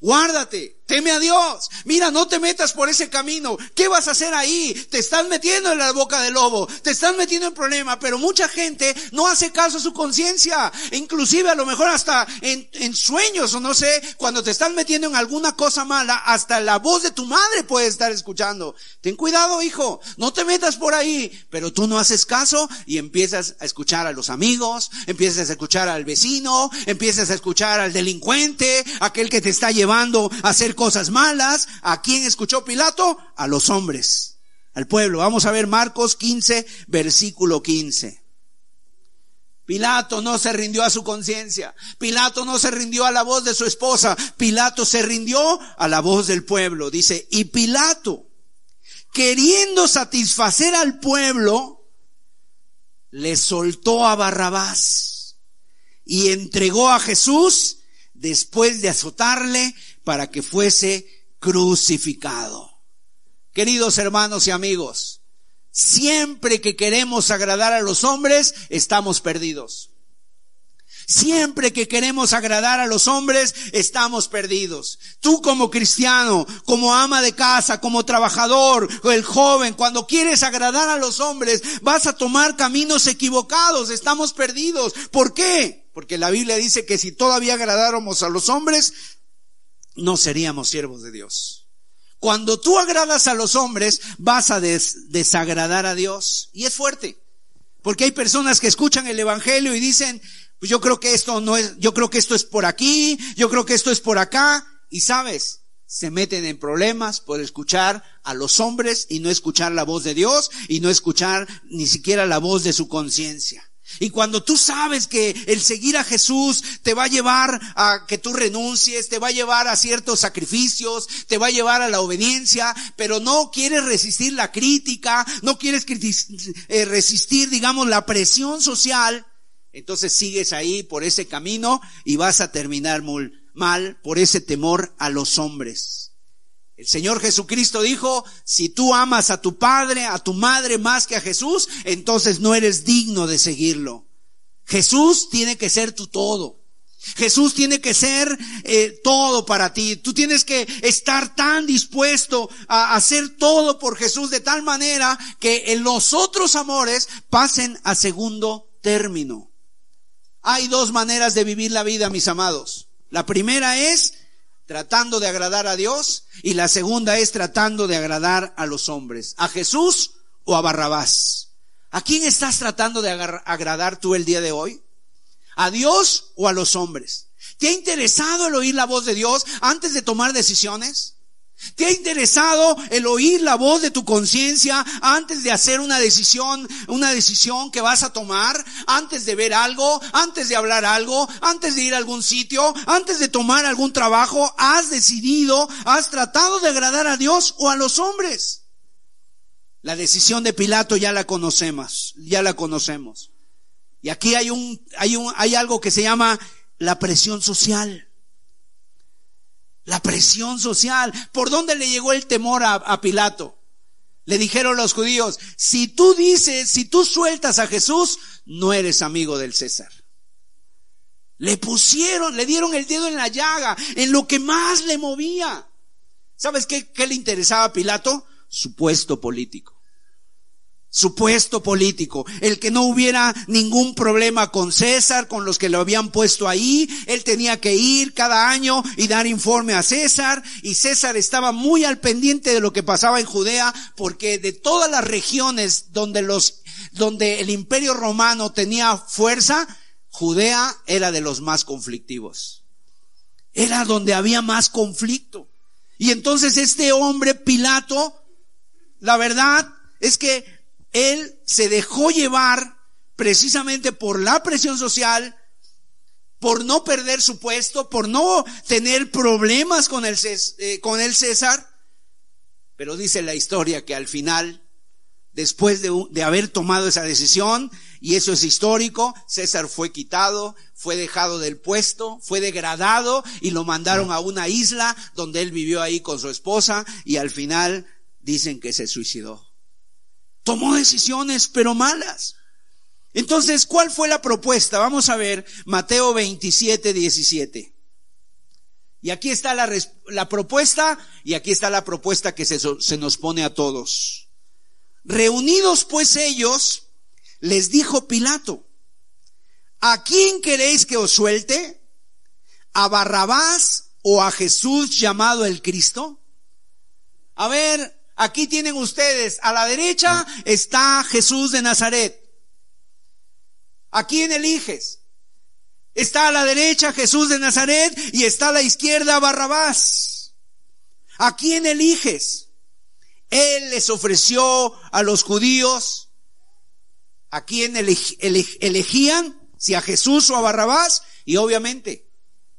B: guárdate, Teme a Dios. Mira, no te metas por ese camino. ¿Qué vas a hacer ahí? Te estás metiendo en la boca del lobo. Te estás metiendo en problema. Pero mucha gente no hace caso a su conciencia. Inclusive a lo mejor hasta en, en, sueños o no sé, cuando te estás metiendo en alguna cosa mala, hasta la voz de tu madre puede estar escuchando. Ten cuidado, hijo. No te metas por ahí. Pero tú no haces caso y empiezas a escuchar a los amigos, empiezas a escuchar al vecino, empiezas a escuchar al delincuente, aquel que te está llevando a hacer cosas malas. ¿A quién escuchó Pilato? A los hombres, al pueblo. Vamos a ver Marcos 15, versículo 15. Pilato no se rindió a su conciencia. Pilato no se rindió a la voz de su esposa. Pilato se rindió a la voz del pueblo. Dice, y Pilato, queriendo satisfacer al pueblo, le soltó a Barrabás y entregó a Jesús después de azotarle para que fuese crucificado. Queridos hermanos y amigos, siempre que queremos agradar a los hombres, estamos perdidos. Siempre que queremos agradar a los hombres, estamos perdidos. Tú como cristiano, como ama de casa, como trabajador, el joven, cuando quieres agradar a los hombres, vas a tomar caminos equivocados, estamos perdidos. ¿Por qué? Porque la Biblia dice que si todavía agradáramos a los hombres, no seríamos siervos de Dios. Cuando tú agradas a los hombres, vas a desagradar a Dios. Y es fuerte. Porque hay personas que escuchan el evangelio y dicen, pues yo creo que esto no es, yo creo que esto es por aquí, yo creo que esto es por acá. Y sabes, se meten en problemas por escuchar a los hombres y no escuchar la voz de Dios y no escuchar ni siquiera la voz de su conciencia. Y cuando tú sabes que el seguir a Jesús te va a llevar a que tú renuncies, te va a llevar a ciertos sacrificios, te va a llevar a la obediencia, pero no quieres resistir la crítica, no quieres eh, resistir, digamos, la presión social, entonces sigues ahí por ese camino y vas a terminar mal por ese temor a los hombres. El Señor Jesucristo dijo, si tú amas a tu padre, a tu madre más que a Jesús, entonces no eres digno de seguirlo. Jesús tiene que ser tu todo. Jesús tiene que ser eh, todo para ti. Tú tienes que estar tan dispuesto a hacer todo por Jesús de tal manera que en los otros amores pasen a segundo término. Hay dos maneras de vivir la vida, mis amados. La primera es tratando de agradar a Dios y la segunda es tratando de agradar a los hombres, a Jesús o a Barrabás. ¿A quién estás tratando de agradar tú el día de hoy? ¿A Dios o a los hombres? ¿Te ha interesado el oír la voz de Dios antes de tomar decisiones? ¿Te ha interesado el oír la voz de tu conciencia antes de hacer una decisión, una decisión que vas a tomar, antes de ver algo, antes de hablar algo, antes de ir a algún sitio, antes de tomar algún trabajo? ¿Has decidido, has tratado de agradar a Dios o a los hombres? La decisión de Pilato ya la conocemos, ya la conocemos. Y aquí hay un, hay un, hay algo que se llama la presión social. La presión social. ¿Por dónde le llegó el temor a, Pilato? Le dijeron los judíos, si tú dices, si tú sueltas a Jesús, no eres amigo del César. Le pusieron, le dieron el dedo en la llaga, en lo que más le movía. ¿Sabes qué, qué le interesaba a Pilato? Su puesto político su puesto político, el que no hubiera ningún problema con César, con los que lo habían puesto ahí, él tenía que ir cada año y dar informe a César, y César estaba muy al pendiente de lo que pasaba en Judea, porque de todas las regiones donde los, donde el imperio romano tenía fuerza, Judea era de los más conflictivos. Era donde había más conflicto. Y entonces este hombre, Pilato, la verdad es que él se dejó llevar precisamente por la presión social, por no perder su puesto, por no tener problemas con el, eh, César. Pero dice la historia que al final, después de, de haber tomado esa decisión, y eso es histórico, César fue quitado, fue dejado del puesto, fue degradado y lo mandaron a una isla donde él vivió ahí con su esposa y al final dicen que se suicidó. Tomó decisiones, pero malas. Entonces, ¿cuál fue la propuesta? Vamos a ver Mateo 27, 17. Y aquí está la, la propuesta y aquí está la propuesta que se, se nos pone a todos. Reunidos pues ellos, les dijo Pilato, ¿a quién queréis que os suelte? ¿A Barrabás o a Jesús llamado el Cristo? A ver, Aquí tienen ustedes, a la derecha está Jesús de Nazaret. ¿A quién eliges? Está a la derecha Jesús de Nazaret y está a la izquierda Barrabás. ¿A quién eliges? Él les ofreció a los judíos a quién elegían, si a Jesús o a Barrabás, y obviamente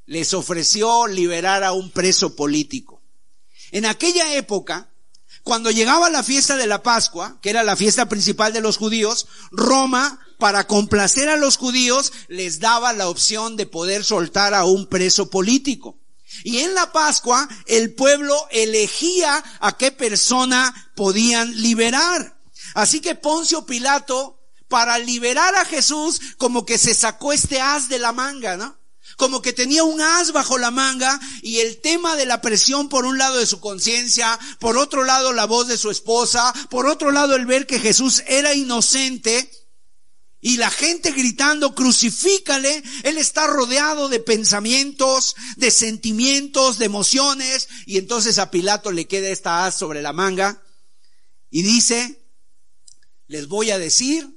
B: les ofreció liberar a un preso político. En aquella época, cuando llegaba la fiesta de la Pascua, que era la fiesta principal de los judíos, Roma, para complacer a los judíos, les daba la opción de poder soltar a un preso político. Y en la Pascua, el pueblo elegía a qué persona podían liberar. Así que Poncio Pilato, para liberar a Jesús, como que se sacó este as de la manga, ¿no? Como que tenía un as bajo la manga y el tema de la presión por un lado de su conciencia, por otro lado la voz de su esposa, por otro lado el ver que Jesús era inocente y la gente gritando, crucifícale, él está rodeado de pensamientos, de sentimientos, de emociones y entonces a Pilato le queda esta as sobre la manga y dice, les voy a decir,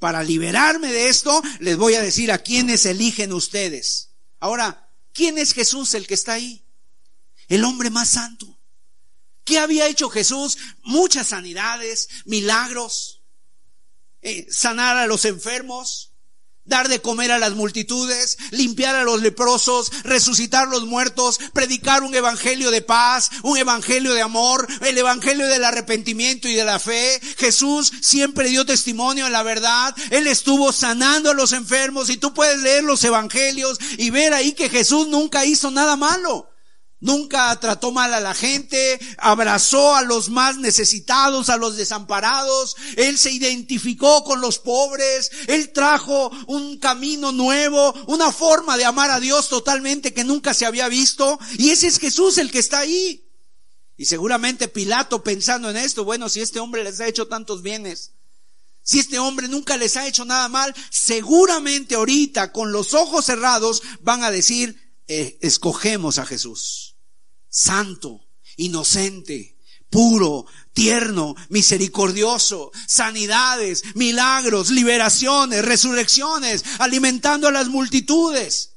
B: para liberarme de esto, les voy a decir a quienes eligen ustedes. Ahora, ¿quién es Jesús el que está ahí? el hombre más santo. ¿Qué había hecho Jesús? Muchas sanidades, milagros, eh, sanar a los enfermos, dar de comer a las multitudes, limpiar a los leprosos, resucitar los muertos, predicar un evangelio de paz, un evangelio de amor, el evangelio del arrepentimiento y de la fe. Jesús siempre dio testimonio en la verdad. Él estuvo sanando a los enfermos y tú puedes leer los evangelios y ver ahí que Jesús nunca hizo nada malo. Nunca trató mal a la gente, abrazó a los más necesitados, a los desamparados, Él se identificó con los pobres, Él trajo un camino nuevo, una forma de amar a Dios totalmente que nunca se había visto, y ese es Jesús el que está ahí. Y seguramente Pilato pensando en esto, bueno, si este hombre les ha hecho tantos bienes, si este hombre nunca les ha hecho nada mal, seguramente ahorita con los ojos cerrados van a decir, eh, escogemos a Jesús santo, inocente, puro, tierno, misericordioso, sanidades, milagros, liberaciones, resurrecciones, alimentando a las multitudes.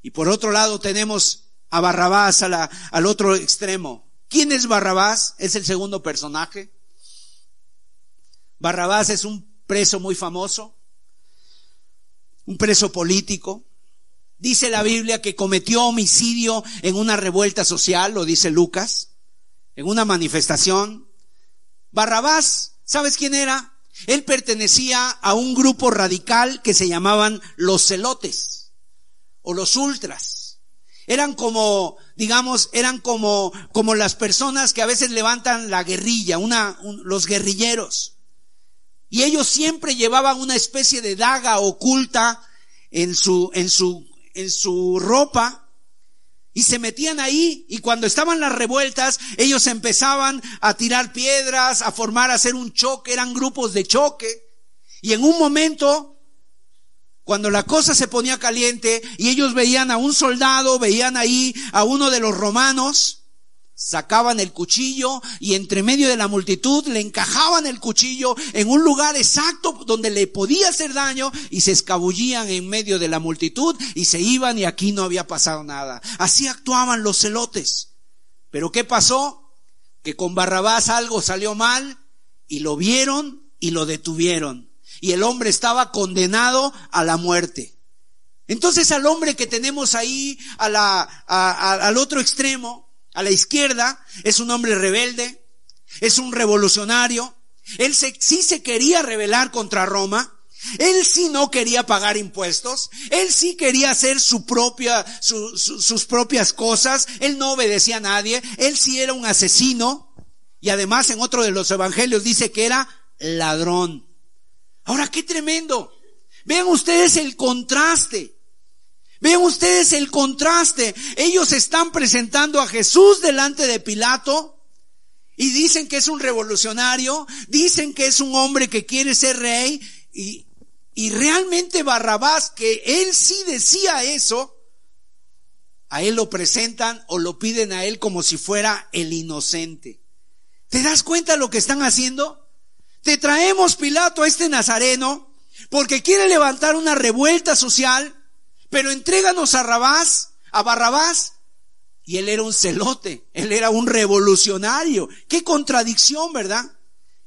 B: Y por otro lado tenemos a Barrabás al otro extremo. ¿Quién es Barrabás? Es el segundo personaje. Barrabás es un preso muy famoso, un preso político, Dice la Biblia que cometió homicidio en una revuelta social, lo dice Lucas, en una manifestación. Barrabás, ¿sabes quién era? Él pertenecía a un grupo radical que se llamaban los celotes o los ultras. Eran como, digamos, eran como, como las personas que a veces levantan la guerrilla, una, los guerrilleros. Y ellos siempre llevaban una especie de daga oculta en su, en su en su ropa y se metían ahí y cuando estaban las revueltas ellos empezaban a tirar piedras, a formar, a hacer un choque, eran grupos de choque. Y en un momento cuando la cosa se ponía caliente y ellos veían a un soldado, veían ahí a uno de los romanos, sacaban el cuchillo y entre medio de la multitud le encajaban el cuchillo en un lugar exacto donde le podía hacer daño y se escabullían en medio de la multitud y se iban y aquí no había pasado nada. Así actuaban los celotes. Pero ¿qué pasó? Que con Barrabás algo salió mal y lo vieron y lo detuvieron. Y el hombre estaba condenado a la muerte. Entonces al hombre que tenemos ahí a la, al otro extremo, a la izquierda, es un hombre rebelde, es un revolucionario. Él sí se quería rebelar contra Roma. Él sí no quería pagar impuestos. Él sí quería hacer su propia, sus propias cosas. Él no obedecía a nadie. Él sí era un asesino. Y además en otro de los evangelios dice que era ladrón. Ahora, qué tremendo. Vean ustedes el contraste. Vean ustedes el contraste. Ellos están presentando a Jesús delante de Pilato y dicen que es un revolucionario, dicen que es un hombre que quiere ser rey y, y realmente Barrabás, que él sí decía eso, a él lo presentan o lo piden a él como si fuera el inocente. ¿Te das cuenta lo que están haciendo? Te traemos Pilato a este nazareno porque quiere levantar una revuelta social pero entréganos a Rabás, a Barrabás. Y él era un celote, él era un revolucionario. Qué contradicción, ¿verdad?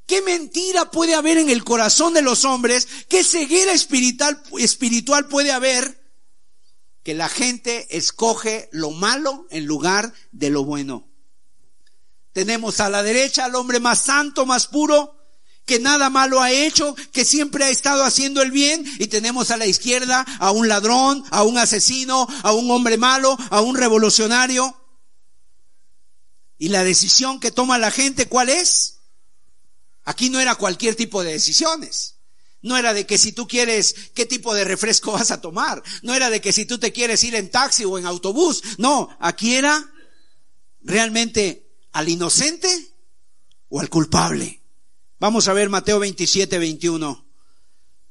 B: ¿Qué mentira puede haber en el corazón de los hombres? ¿Qué ceguera espiritual, espiritual puede haber? Que la gente escoge lo malo en lugar de lo bueno. Tenemos a la derecha al hombre más santo, más puro, que nada malo ha hecho, que siempre ha estado haciendo el bien, y tenemos a la izquierda a un ladrón, a un asesino, a un hombre malo, a un revolucionario. Y la decisión que toma la gente, ¿cuál es? Aquí no era cualquier tipo de decisiones. No era de que si tú quieres, qué tipo de refresco vas a tomar. No era de que si tú te quieres ir en taxi o en autobús. No, aquí era realmente al inocente o al culpable. Vamos a ver Mateo 27, 21.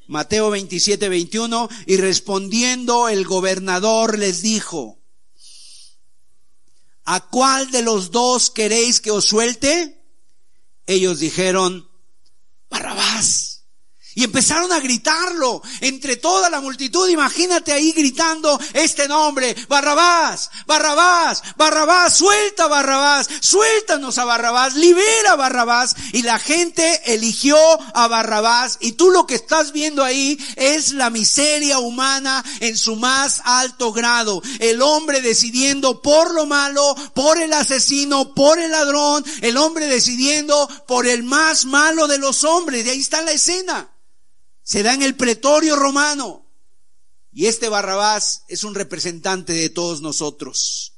B: Mateo 27, 21. Y respondiendo el gobernador les dijo, ¿a cuál de los dos queréis que os suelte? Ellos dijeron, Barrabás. Y empezaron a gritarlo entre toda la multitud. Imagínate ahí gritando este nombre. Barrabás, Barrabás, Barrabás, suelta Barrabás, suéltanos a Barrabás, libera Barrabás. Y la gente eligió a Barrabás. Y tú lo que estás viendo ahí es la miseria humana en su más alto grado. El hombre decidiendo por lo malo, por el asesino, por el ladrón. El hombre decidiendo por el más malo de los hombres. De ahí está la escena se da en el pretorio romano. Y este Barrabás es un representante de todos nosotros.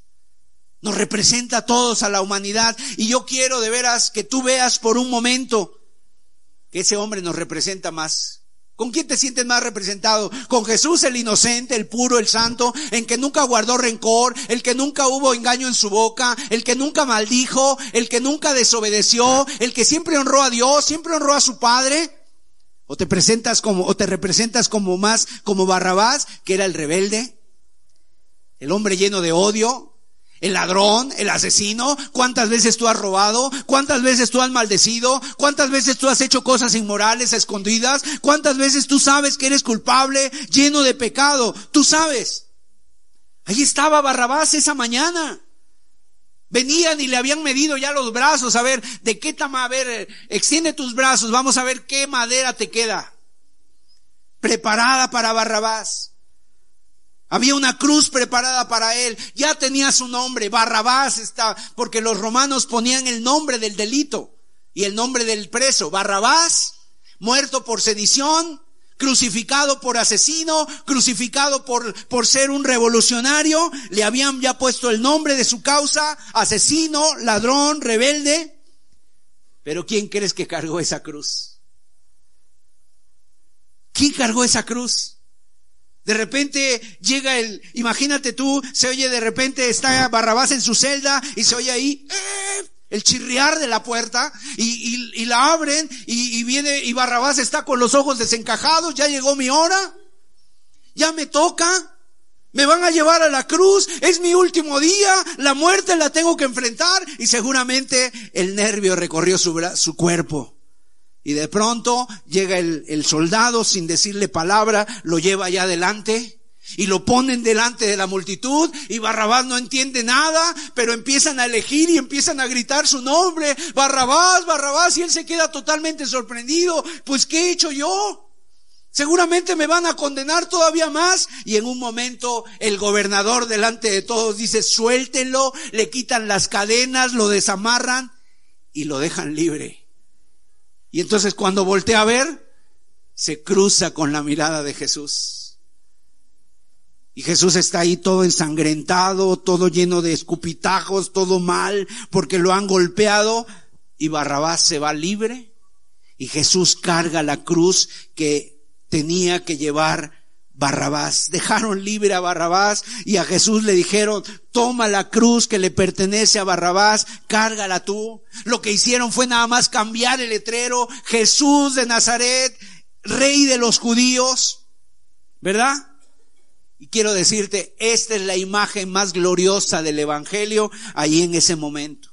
B: Nos representa a todos, a la humanidad. Y yo quiero de veras que tú veas por un momento que ese hombre nos representa más. ¿Con quién te sientes más representado? Con Jesús el inocente, el puro, el santo, en que nunca guardó rencor, el que nunca hubo engaño en su boca, el que nunca maldijo, el que nunca desobedeció, el que siempre honró a Dios, siempre honró a su Padre. O te presentas como, o te representas como más, como Barrabás, que era el rebelde, el hombre lleno de odio, el ladrón, el asesino, cuántas veces tú has robado, cuántas veces tú has maldecido, cuántas veces tú has hecho cosas inmorales, escondidas, cuántas veces tú sabes que eres culpable, lleno de pecado, tú sabes. Ahí estaba Barrabás esa mañana. Venían y le habían medido ya los brazos, a ver, de qué tamaño, a ver, extiende tus brazos, vamos a ver qué madera te queda. Preparada para Barrabás. Había una cruz preparada para él. Ya tenía su nombre. Barrabás está, porque los romanos ponían el nombre del delito y el nombre del preso. Barrabás, muerto por sedición, crucificado por asesino, crucificado por, por ser un revolucionario, le habían ya puesto el nombre de su causa, asesino, ladrón, rebelde. Pero ¿quién crees que cargó esa cruz? ¿Quién cargó esa cruz? De repente llega el, imagínate tú, se oye de repente está Barrabás en su celda y se oye ahí, ¡eh! El chirriar de la puerta y, la abren y, y, viene y Barrabás está con los ojos desencajados, ya llegó mi hora, ya me toca, me van a llevar a la cruz, es mi último día, la muerte la tengo que enfrentar y seguramente el nervio recorrió su, su cuerpo. Y de pronto llega el, el soldado sin decirle palabra, lo lleva allá adelante y lo ponen delante de la multitud y Barrabás no entiende nada, pero empiezan a elegir y empiezan a gritar su nombre, Barrabás, Barrabás, y él se queda totalmente sorprendido, pues ¿qué he hecho yo? Seguramente me van a condenar todavía más. Y en un momento el gobernador delante de todos dice, suéltenlo, le quitan las cadenas, lo desamarran y lo dejan libre. Y entonces cuando voltea a ver, se cruza con la mirada de Jesús. Y Jesús está ahí todo ensangrentado, todo lleno de escupitajos, todo mal, porque lo han golpeado. Y Barrabás se va libre. Y Jesús carga la cruz que tenía que llevar Barrabás. Dejaron libre a Barrabás y a Jesús le dijeron, toma la cruz que le pertenece a Barrabás, cárgala tú. Lo que hicieron fue nada más cambiar el letrero, Jesús de Nazaret, rey de los judíos, ¿verdad? Y quiero decirte, esta es la imagen más gloriosa del Evangelio ahí en ese momento.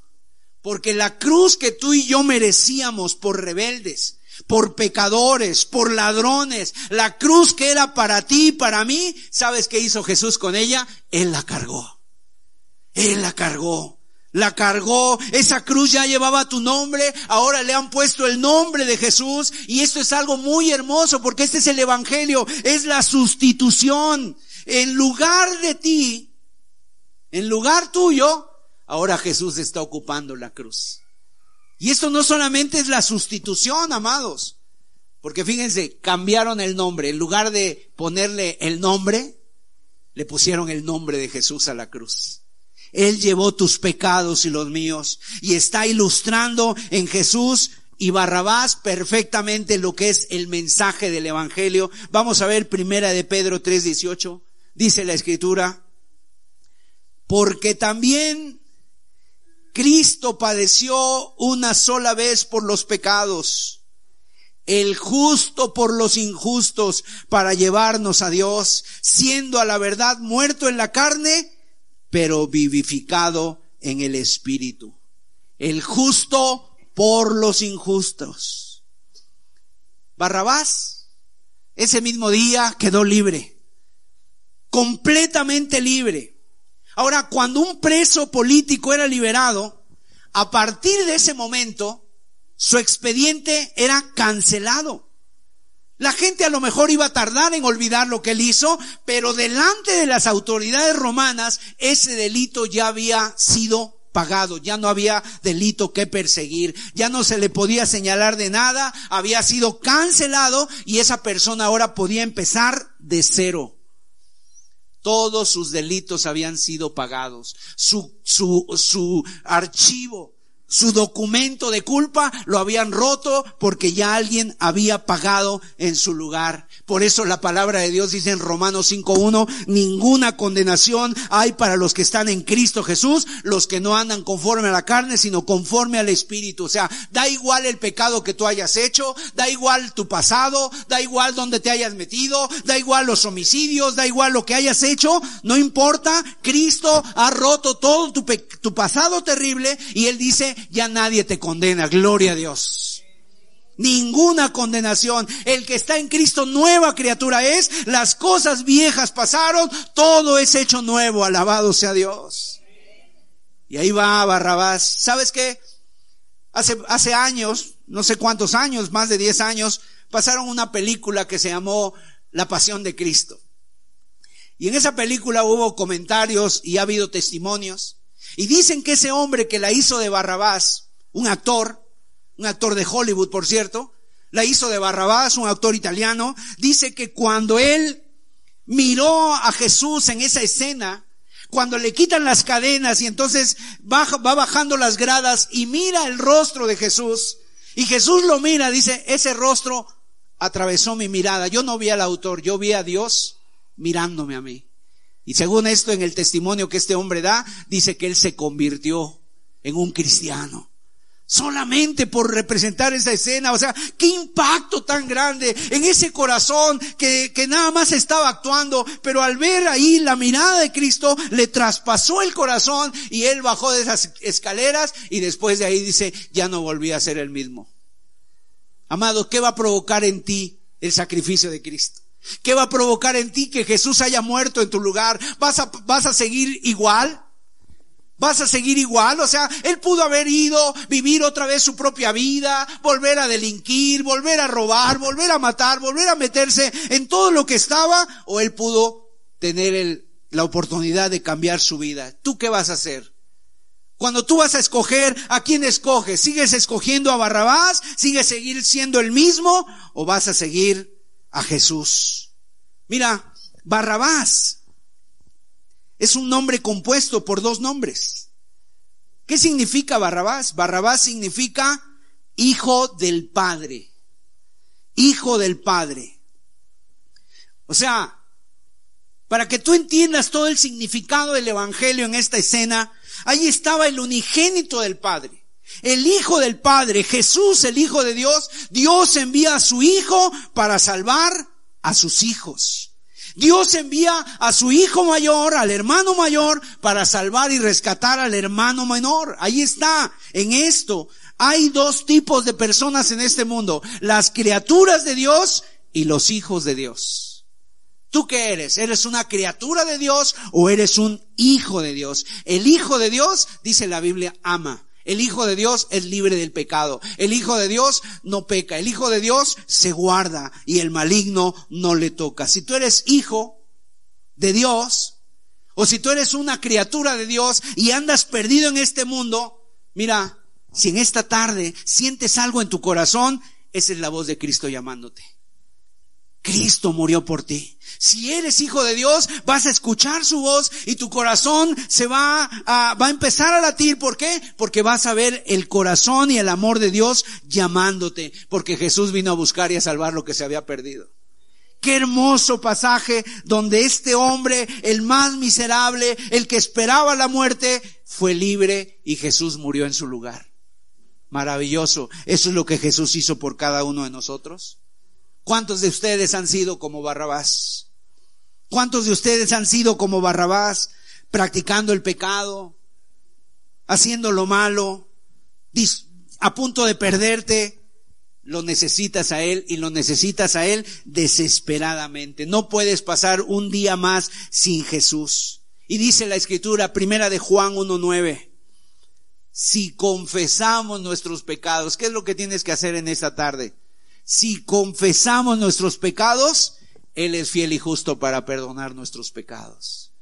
B: Porque la cruz que tú y yo merecíamos por rebeldes, por pecadores, por ladrones, la cruz que era para ti y para mí, ¿sabes qué hizo Jesús con ella? Él la cargó. Él la cargó. La cargó, esa cruz ya llevaba tu nombre, ahora le han puesto el nombre de Jesús y esto es algo muy hermoso porque este es el Evangelio, es la sustitución en lugar de ti, en lugar tuyo, ahora Jesús está ocupando la cruz. Y esto no solamente es la sustitución, amados, porque fíjense, cambiaron el nombre. En lugar de ponerle el nombre, le pusieron el nombre de Jesús a la cruz. Él llevó tus pecados y los míos y está ilustrando en Jesús y Barrabás perfectamente lo que es el mensaje del Evangelio. Vamos a ver primera de Pedro 3:18 dice la escritura, porque también Cristo padeció una sola vez por los pecados, el justo por los injustos, para llevarnos a Dios, siendo a la verdad muerto en la carne, pero vivificado en el Espíritu. El justo por los injustos. Barrabás, ese mismo día quedó libre, completamente libre. Ahora, cuando un preso político era liberado, a partir de ese momento, su expediente era cancelado. La gente a lo mejor iba a tardar en olvidar lo que él hizo, pero delante de las autoridades romanas ese delito ya había sido pagado, ya no había delito que perseguir, ya no se le podía señalar de nada, había sido cancelado y esa persona ahora podía empezar de cero. Todos sus delitos habían sido pagados. Su, su, su archivo su documento de culpa lo habían roto porque ya alguien había pagado en su lugar. Por eso la palabra de Dios dice en Romanos 5.1, ninguna condenación hay para los que están en Cristo Jesús, los que no andan conforme a la carne, sino conforme al Espíritu. O sea, da igual el pecado que tú hayas hecho, da igual tu pasado, da igual donde te hayas metido, da igual los homicidios, da igual lo que hayas hecho, no importa, Cristo ha roto todo tu, tu pasado terrible y Él dice, ya nadie te condena, gloria a Dios. Ninguna condenación. El que está en Cristo nueva criatura es, las cosas viejas pasaron, todo es hecho nuevo, alabado sea Dios. Y ahí va Barrabás. ¿Sabes qué? Hace, hace años, no sé cuántos años, más de 10 años, pasaron una película que se llamó La Pasión de Cristo. Y en esa película hubo comentarios y ha habido testimonios y dicen que ese hombre que la hizo de Barrabás, un actor, un actor de Hollywood, por cierto, la hizo de Barrabás, un actor italiano, dice que cuando él miró a Jesús en esa escena, cuando le quitan las cadenas y entonces va, va bajando las gradas y mira el rostro de Jesús, y Jesús lo mira, dice, ese rostro atravesó mi mirada. Yo no vi al autor, yo vi a Dios mirándome a mí. Y según esto, en el testimonio que este hombre da, dice que él se convirtió en un cristiano. Solamente por representar esa escena. O sea, qué impacto tan grande en ese corazón que, que nada más estaba actuando. Pero al ver ahí la mirada de Cristo, le traspasó el corazón y él bajó de esas escaleras y después de ahí dice, ya no volví a ser el mismo. Amado, ¿qué va a provocar en ti el sacrificio de Cristo? ¿Qué va a provocar en ti que Jesús haya muerto en tu lugar? ¿Vas a, vas a seguir igual? ¿Vas a seguir igual? O sea, él pudo haber ido, vivir otra vez su propia vida, volver a delinquir, volver a robar, volver a matar, volver a meterse en todo lo que estaba, o él pudo tener el, la oportunidad de cambiar su vida. ¿Tú qué vas a hacer? Cuando tú vas a escoger, ¿a quién escoges? ¿Sigues escogiendo a Barrabás? ¿Sigues seguir siendo el mismo? ¿O vas a seguir a Jesús. Mira, Barrabás es un nombre compuesto por dos nombres. ¿Qué significa Barrabás? Barrabás significa hijo del Padre. Hijo del Padre. O sea, para que tú entiendas todo el significado del Evangelio en esta escena, ahí estaba el unigénito del Padre. El Hijo del Padre, Jesús, el Hijo de Dios, Dios envía a su Hijo para salvar a sus hijos. Dios envía a su hijo mayor, al hermano mayor, para salvar y rescatar al hermano menor. Ahí está, en esto. Hay dos tipos de personas en este mundo. Las criaturas de Dios y los hijos de Dios. ¿Tú qué eres? ¿Eres una criatura de Dios o eres un hijo de Dios? El hijo de Dios, dice la Biblia, ama. El Hijo de Dios es libre del pecado. El Hijo de Dios no peca. El Hijo de Dios se guarda y el maligno no le toca. Si tú eres hijo de Dios, o si tú eres una criatura de Dios y andas perdido en este mundo, mira, si en esta tarde sientes algo en tu corazón, esa es la voz de Cristo llamándote. Cristo murió por ti. Si eres hijo de Dios, vas a escuchar su voz y tu corazón se va a, va a empezar a latir. ¿Por qué? Porque vas a ver el corazón y el amor de Dios llamándote. Porque Jesús vino a buscar y a salvar lo que se había perdido. Qué hermoso pasaje donde este hombre, el más miserable, el que esperaba la muerte, fue libre y Jesús murió en su lugar. Maravilloso. Eso es lo que Jesús hizo por cada uno de nosotros. ¿Cuántos de ustedes han sido como Barrabás? ¿Cuántos de ustedes han sido como Barrabás, practicando el pecado, haciendo lo malo, a punto de perderte? lo necesitas a Él y lo necesitas a Él desesperadamente. No puedes pasar un día más sin Jesús. Y dice la escritura, primera de Juan 1.9, si confesamos nuestros pecados, ¿qué es lo que tienes que hacer en esta tarde? Si confesamos nuestros pecados, Él es fiel y justo para perdonar nuestros pecados.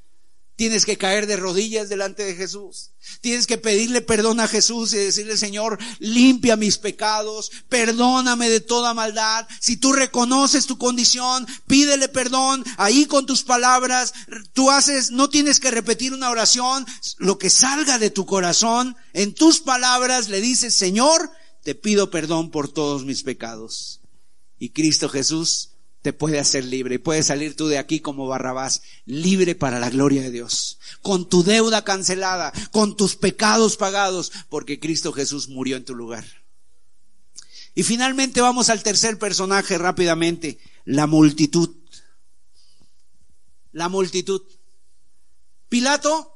B: Tienes que caer de rodillas delante de Jesús. Tienes que pedirle perdón a Jesús y decirle, Señor, limpia mis pecados, perdóname de toda maldad. Si tú reconoces tu condición, pídele perdón ahí con tus palabras. Tú haces, no tienes que repetir una oración, lo que salga de tu corazón, en tus palabras le dices, Señor, te pido perdón por todos mis pecados. Y Cristo Jesús te puede hacer libre y puedes salir tú de aquí como Barrabás, libre para la gloria de Dios, con tu deuda cancelada, con tus pecados pagados, porque Cristo Jesús murió en tu lugar. Y finalmente vamos al tercer personaje rápidamente, la multitud. La multitud. Pilato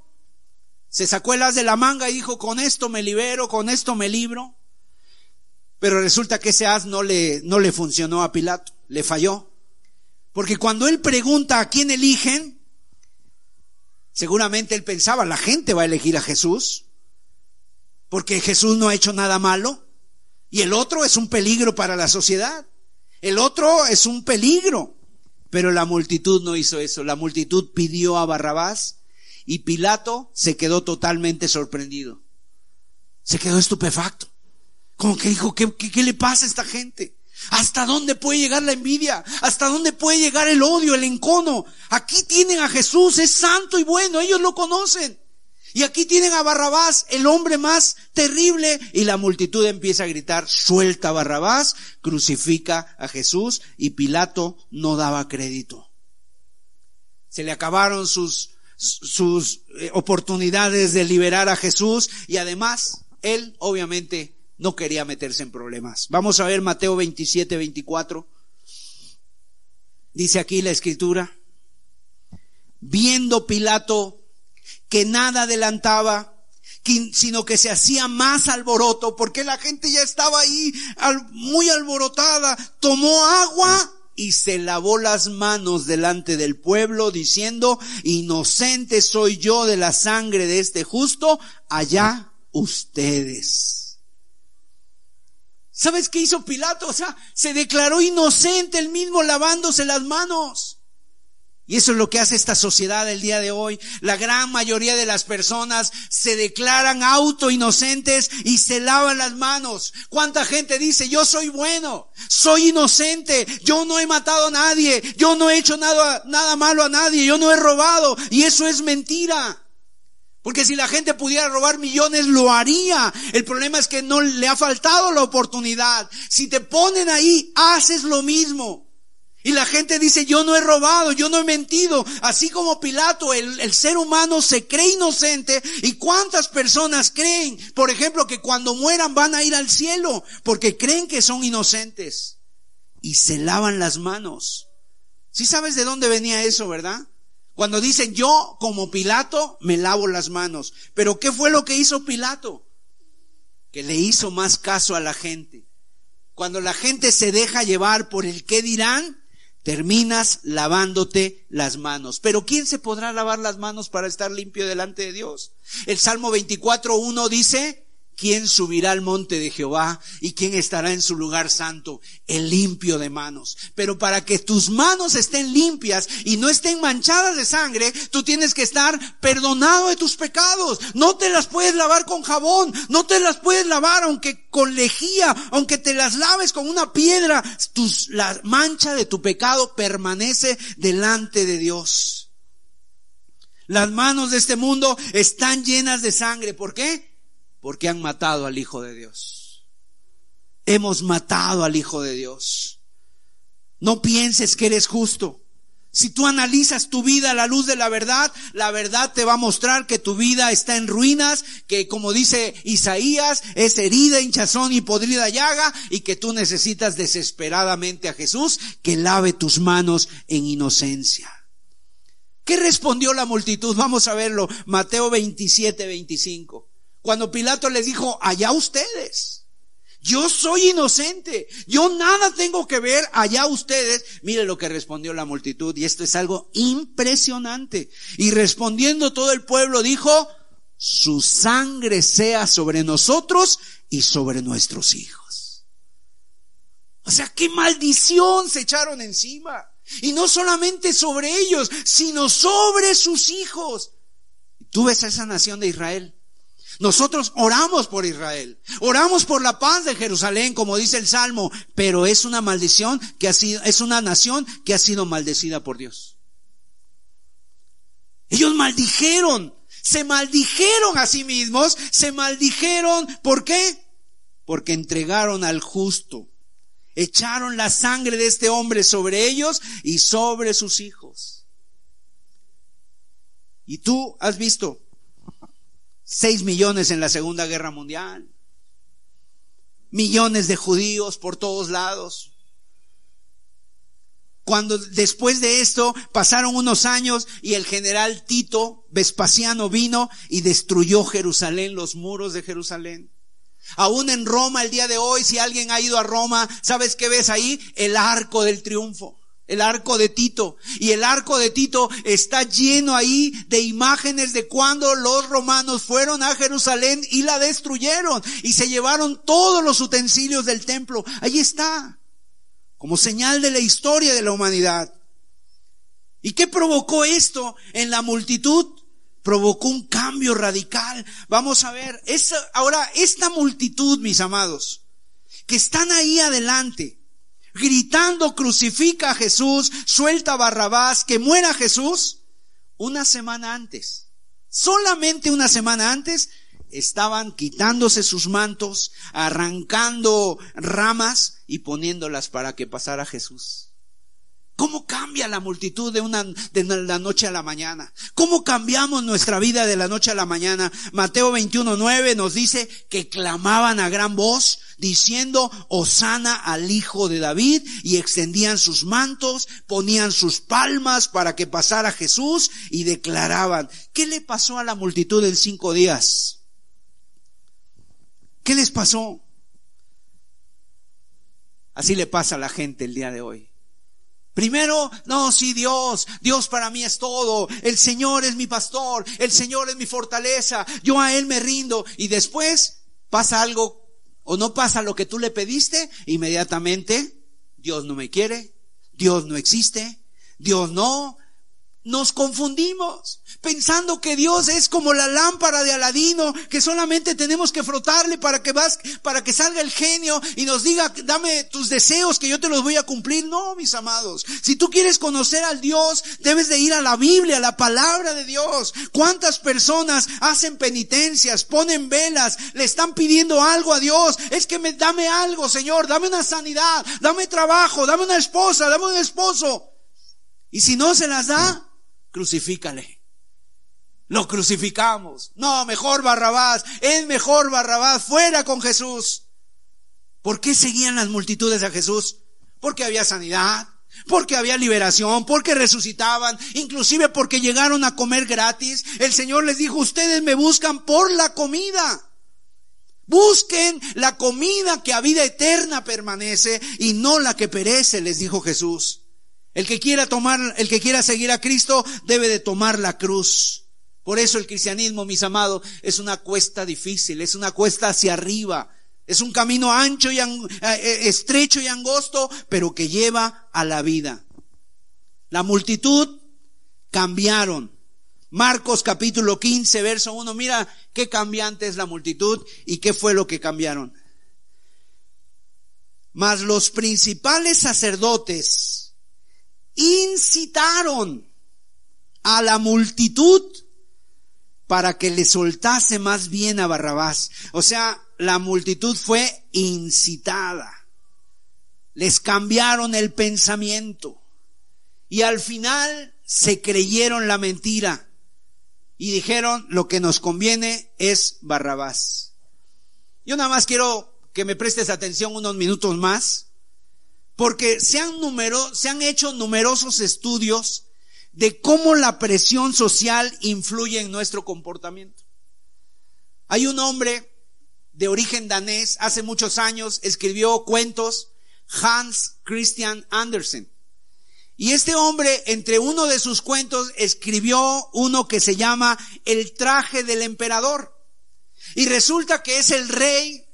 B: se sacó el as de la manga y dijo, con esto me libero, con esto me libro. Pero resulta que ese as no le, no le funcionó a Pilato, le falló. Porque cuando él pregunta a quién eligen, seguramente él pensaba, la gente va a elegir a Jesús, porque Jesús no ha hecho nada malo, y el otro es un peligro para la sociedad, el otro es un peligro, pero la multitud no hizo eso, la multitud pidió a Barrabás y Pilato se quedó totalmente sorprendido, se quedó estupefacto, como que dijo, ¿qué, qué, qué le pasa a esta gente? ¿Hasta dónde puede llegar la envidia? ¿Hasta dónde puede llegar el odio, el encono? Aquí tienen a Jesús, es santo y bueno, ellos lo conocen. Y aquí tienen a Barrabás, el hombre más terrible, y la multitud empieza a gritar, suelta Barrabás, crucifica a Jesús, y Pilato no daba crédito. Se le acabaron sus, sus eh, oportunidades de liberar a Jesús, y además, él obviamente no quería meterse en problemas. Vamos a ver Mateo 27, 24. Dice aquí la escritura, viendo Pilato que nada adelantaba, sino que se hacía más alboroto, porque la gente ya estaba ahí muy alborotada, tomó agua y se lavó las manos delante del pueblo, diciendo, inocente soy yo de la sangre de este justo, allá ustedes. ¿Sabes qué hizo Pilato? O sea, se declaró inocente el mismo lavándose las manos. Y eso es lo que hace esta sociedad el día de hoy. La gran mayoría de las personas se declaran auto inocentes y se lavan las manos. ¿Cuánta gente dice, yo soy bueno, soy inocente, yo no he matado a nadie, yo no he hecho nada, nada malo a nadie, yo no he robado? Y eso es mentira. Porque si la gente pudiera robar millones, lo haría. El problema es que no le ha faltado la oportunidad. Si te ponen ahí, haces lo mismo. Y la gente dice, yo no he robado, yo no he mentido. Así como Pilato, el, ser humano se cree inocente. ¿Y cuántas personas creen, por ejemplo, que cuando mueran van a ir al cielo? Porque creen que son inocentes. Y se lavan las manos. Si sabes de dónde venía eso, ¿verdad? Cuando dicen yo como Pilato me lavo las manos. Pero ¿qué fue lo que hizo Pilato? Que le hizo más caso a la gente. Cuando la gente se deja llevar por el qué dirán, terminas lavándote las manos. Pero ¿quién se podrá lavar las manos para estar limpio delante de Dios? El Salmo 24.1 dice, ¿Quién subirá al monte de Jehová y quién estará en su lugar santo? El limpio de manos. Pero para que tus manos estén limpias y no estén manchadas de sangre, tú tienes que estar perdonado de tus pecados. No te las puedes lavar con jabón, no te las puedes lavar aunque con lejía, aunque te las laves con una piedra. Tus, la mancha de tu pecado permanece delante de Dios. Las manos de este mundo están llenas de sangre. ¿Por qué? Porque han matado al Hijo de Dios. Hemos matado al Hijo de Dios. No pienses que eres justo. Si tú analizas tu vida a la luz de la verdad, la verdad te va a mostrar que tu vida está en ruinas, que como dice Isaías, es herida, hinchazón y podrida llaga, y que tú necesitas desesperadamente a Jesús que lave tus manos en inocencia. ¿Qué respondió la multitud? Vamos a verlo. Mateo 27, 25. Cuando Pilato les dijo, allá ustedes. Yo soy inocente. Yo nada tengo que ver allá ustedes. Mire lo que respondió la multitud. Y esto es algo impresionante. Y respondiendo todo el pueblo dijo, su sangre sea sobre nosotros y sobre nuestros hijos. O sea, qué maldición se echaron encima. Y no solamente sobre ellos, sino sobre sus hijos. Tú ves a esa nación de Israel. Nosotros oramos por Israel, oramos por la paz de Jerusalén, como dice el Salmo, pero es una maldición que ha sido, es una nación que ha sido maldecida por Dios. Ellos maldijeron, se maldijeron a sí mismos, se maldijeron, ¿por qué? Porque entregaron al justo, echaron la sangre de este hombre sobre ellos y sobre sus hijos. Y tú has visto 6 millones en la Segunda Guerra Mundial, millones de judíos por todos lados. Cuando después de esto pasaron unos años y el general Tito Vespasiano vino y destruyó Jerusalén, los muros de Jerusalén. Aún en Roma el día de hoy, si alguien ha ido a Roma, ¿sabes qué ves ahí? El arco del triunfo el arco de Tito. Y el arco de Tito está lleno ahí de imágenes de cuando los romanos fueron a Jerusalén y la destruyeron y se llevaron todos los utensilios del templo. Ahí está, como señal de la historia de la humanidad. ¿Y qué provocó esto en la multitud? Provocó un cambio radical. Vamos a ver, ahora esta multitud, mis amados, que están ahí adelante, gritando crucifica a Jesús, suelta Barrabás, que muera Jesús, una semana antes, solamente una semana antes, estaban quitándose sus mantos, arrancando ramas y poniéndolas para que pasara Jesús. ¿Cómo cambia la multitud de una, de la noche a la mañana? ¿Cómo cambiamos nuestra vida de la noche a la mañana? Mateo 21.9 nos dice que clamaban a gran voz diciendo, Osana al hijo de David y extendían sus mantos, ponían sus palmas para que pasara Jesús y declaraban, ¿qué le pasó a la multitud en cinco días? ¿Qué les pasó? Así le pasa a la gente el día de hoy. Primero, no, sí, Dios, Dios para mí es todo, el Señor es mi pastor, el Señor es mi fortaleza, yo a Él me rindo. Y después pasa algo o no pasa lo que tú le pediste, inmediatamente Dios no me quiere, Dios no existe, Dios no, nos confundimos pensando que Dios es como la lámpara de Aladino, que solamente tenemos que frotarle para que vas, para que salga el genio y nos diga, dame tus deseos que yo te los voy a cumplir. No, mis amados. Si tú quieres conocer al Dios, debes de ir a la Biblia, a la palabra de Dios. ¿Cuántas personas hacen penitencias, ponen velas, le están pidiendo algo a Dios? Es que me, dame algo, Señor, dame una sanidad, dame trabajo, dame una esposa, dame un esposo. Y si no se las da, crucifícale. Lo crucificamos. No, mejor Barrabás, es mejor Barrabás, fuera con Jesús. ¿Por qué seguían las multitudes a Jesús? Porque había sanidad, porque había liberación, porque resucitaban, inclusive porque llegaron a comer gratis. El Señor les dijo, ustedes me buscan por la comida. Busquen la comida que a vida eterna permanece y no la que perece, les dijo Jesús. El que quiera tomar, el que quiera seguir a Cristo debe de tomar la cruz. Por eso el cristianismo, mis amados, es una cuesta difícil, es una cuesta hacia arriba. Es un camino ancho y eh, eh, estrecho y angosto, pero que lleva a la vida. La multitud cambiaron. Marcos capítulo 15, verso 1. Mira qué cambiante es la multitud y qué fue lo que cambiaron. Mas los principales sacerdotes incitaron a la multitud para que le soltase más bien a Barrabás. O sea, la multitud fue incitada. Les cambiaron el pensamiento. Y al final se creyeron la mentira. Y dijeron, lo que nos conviene es Barrabás. Yo nada más quiero que me prestes atención unos minutos más porque se han, se han hecho numerosos estudios de cómo la presión social influye en nuestro comportamiento. Hay un hombre de origen danés, hace muchos años escribió cuentos, Hans Christian Andersen. Y este hombre, entre uno de sus cuentos, escribió uno que se llama El traje del emperador. Y resulta que es el rey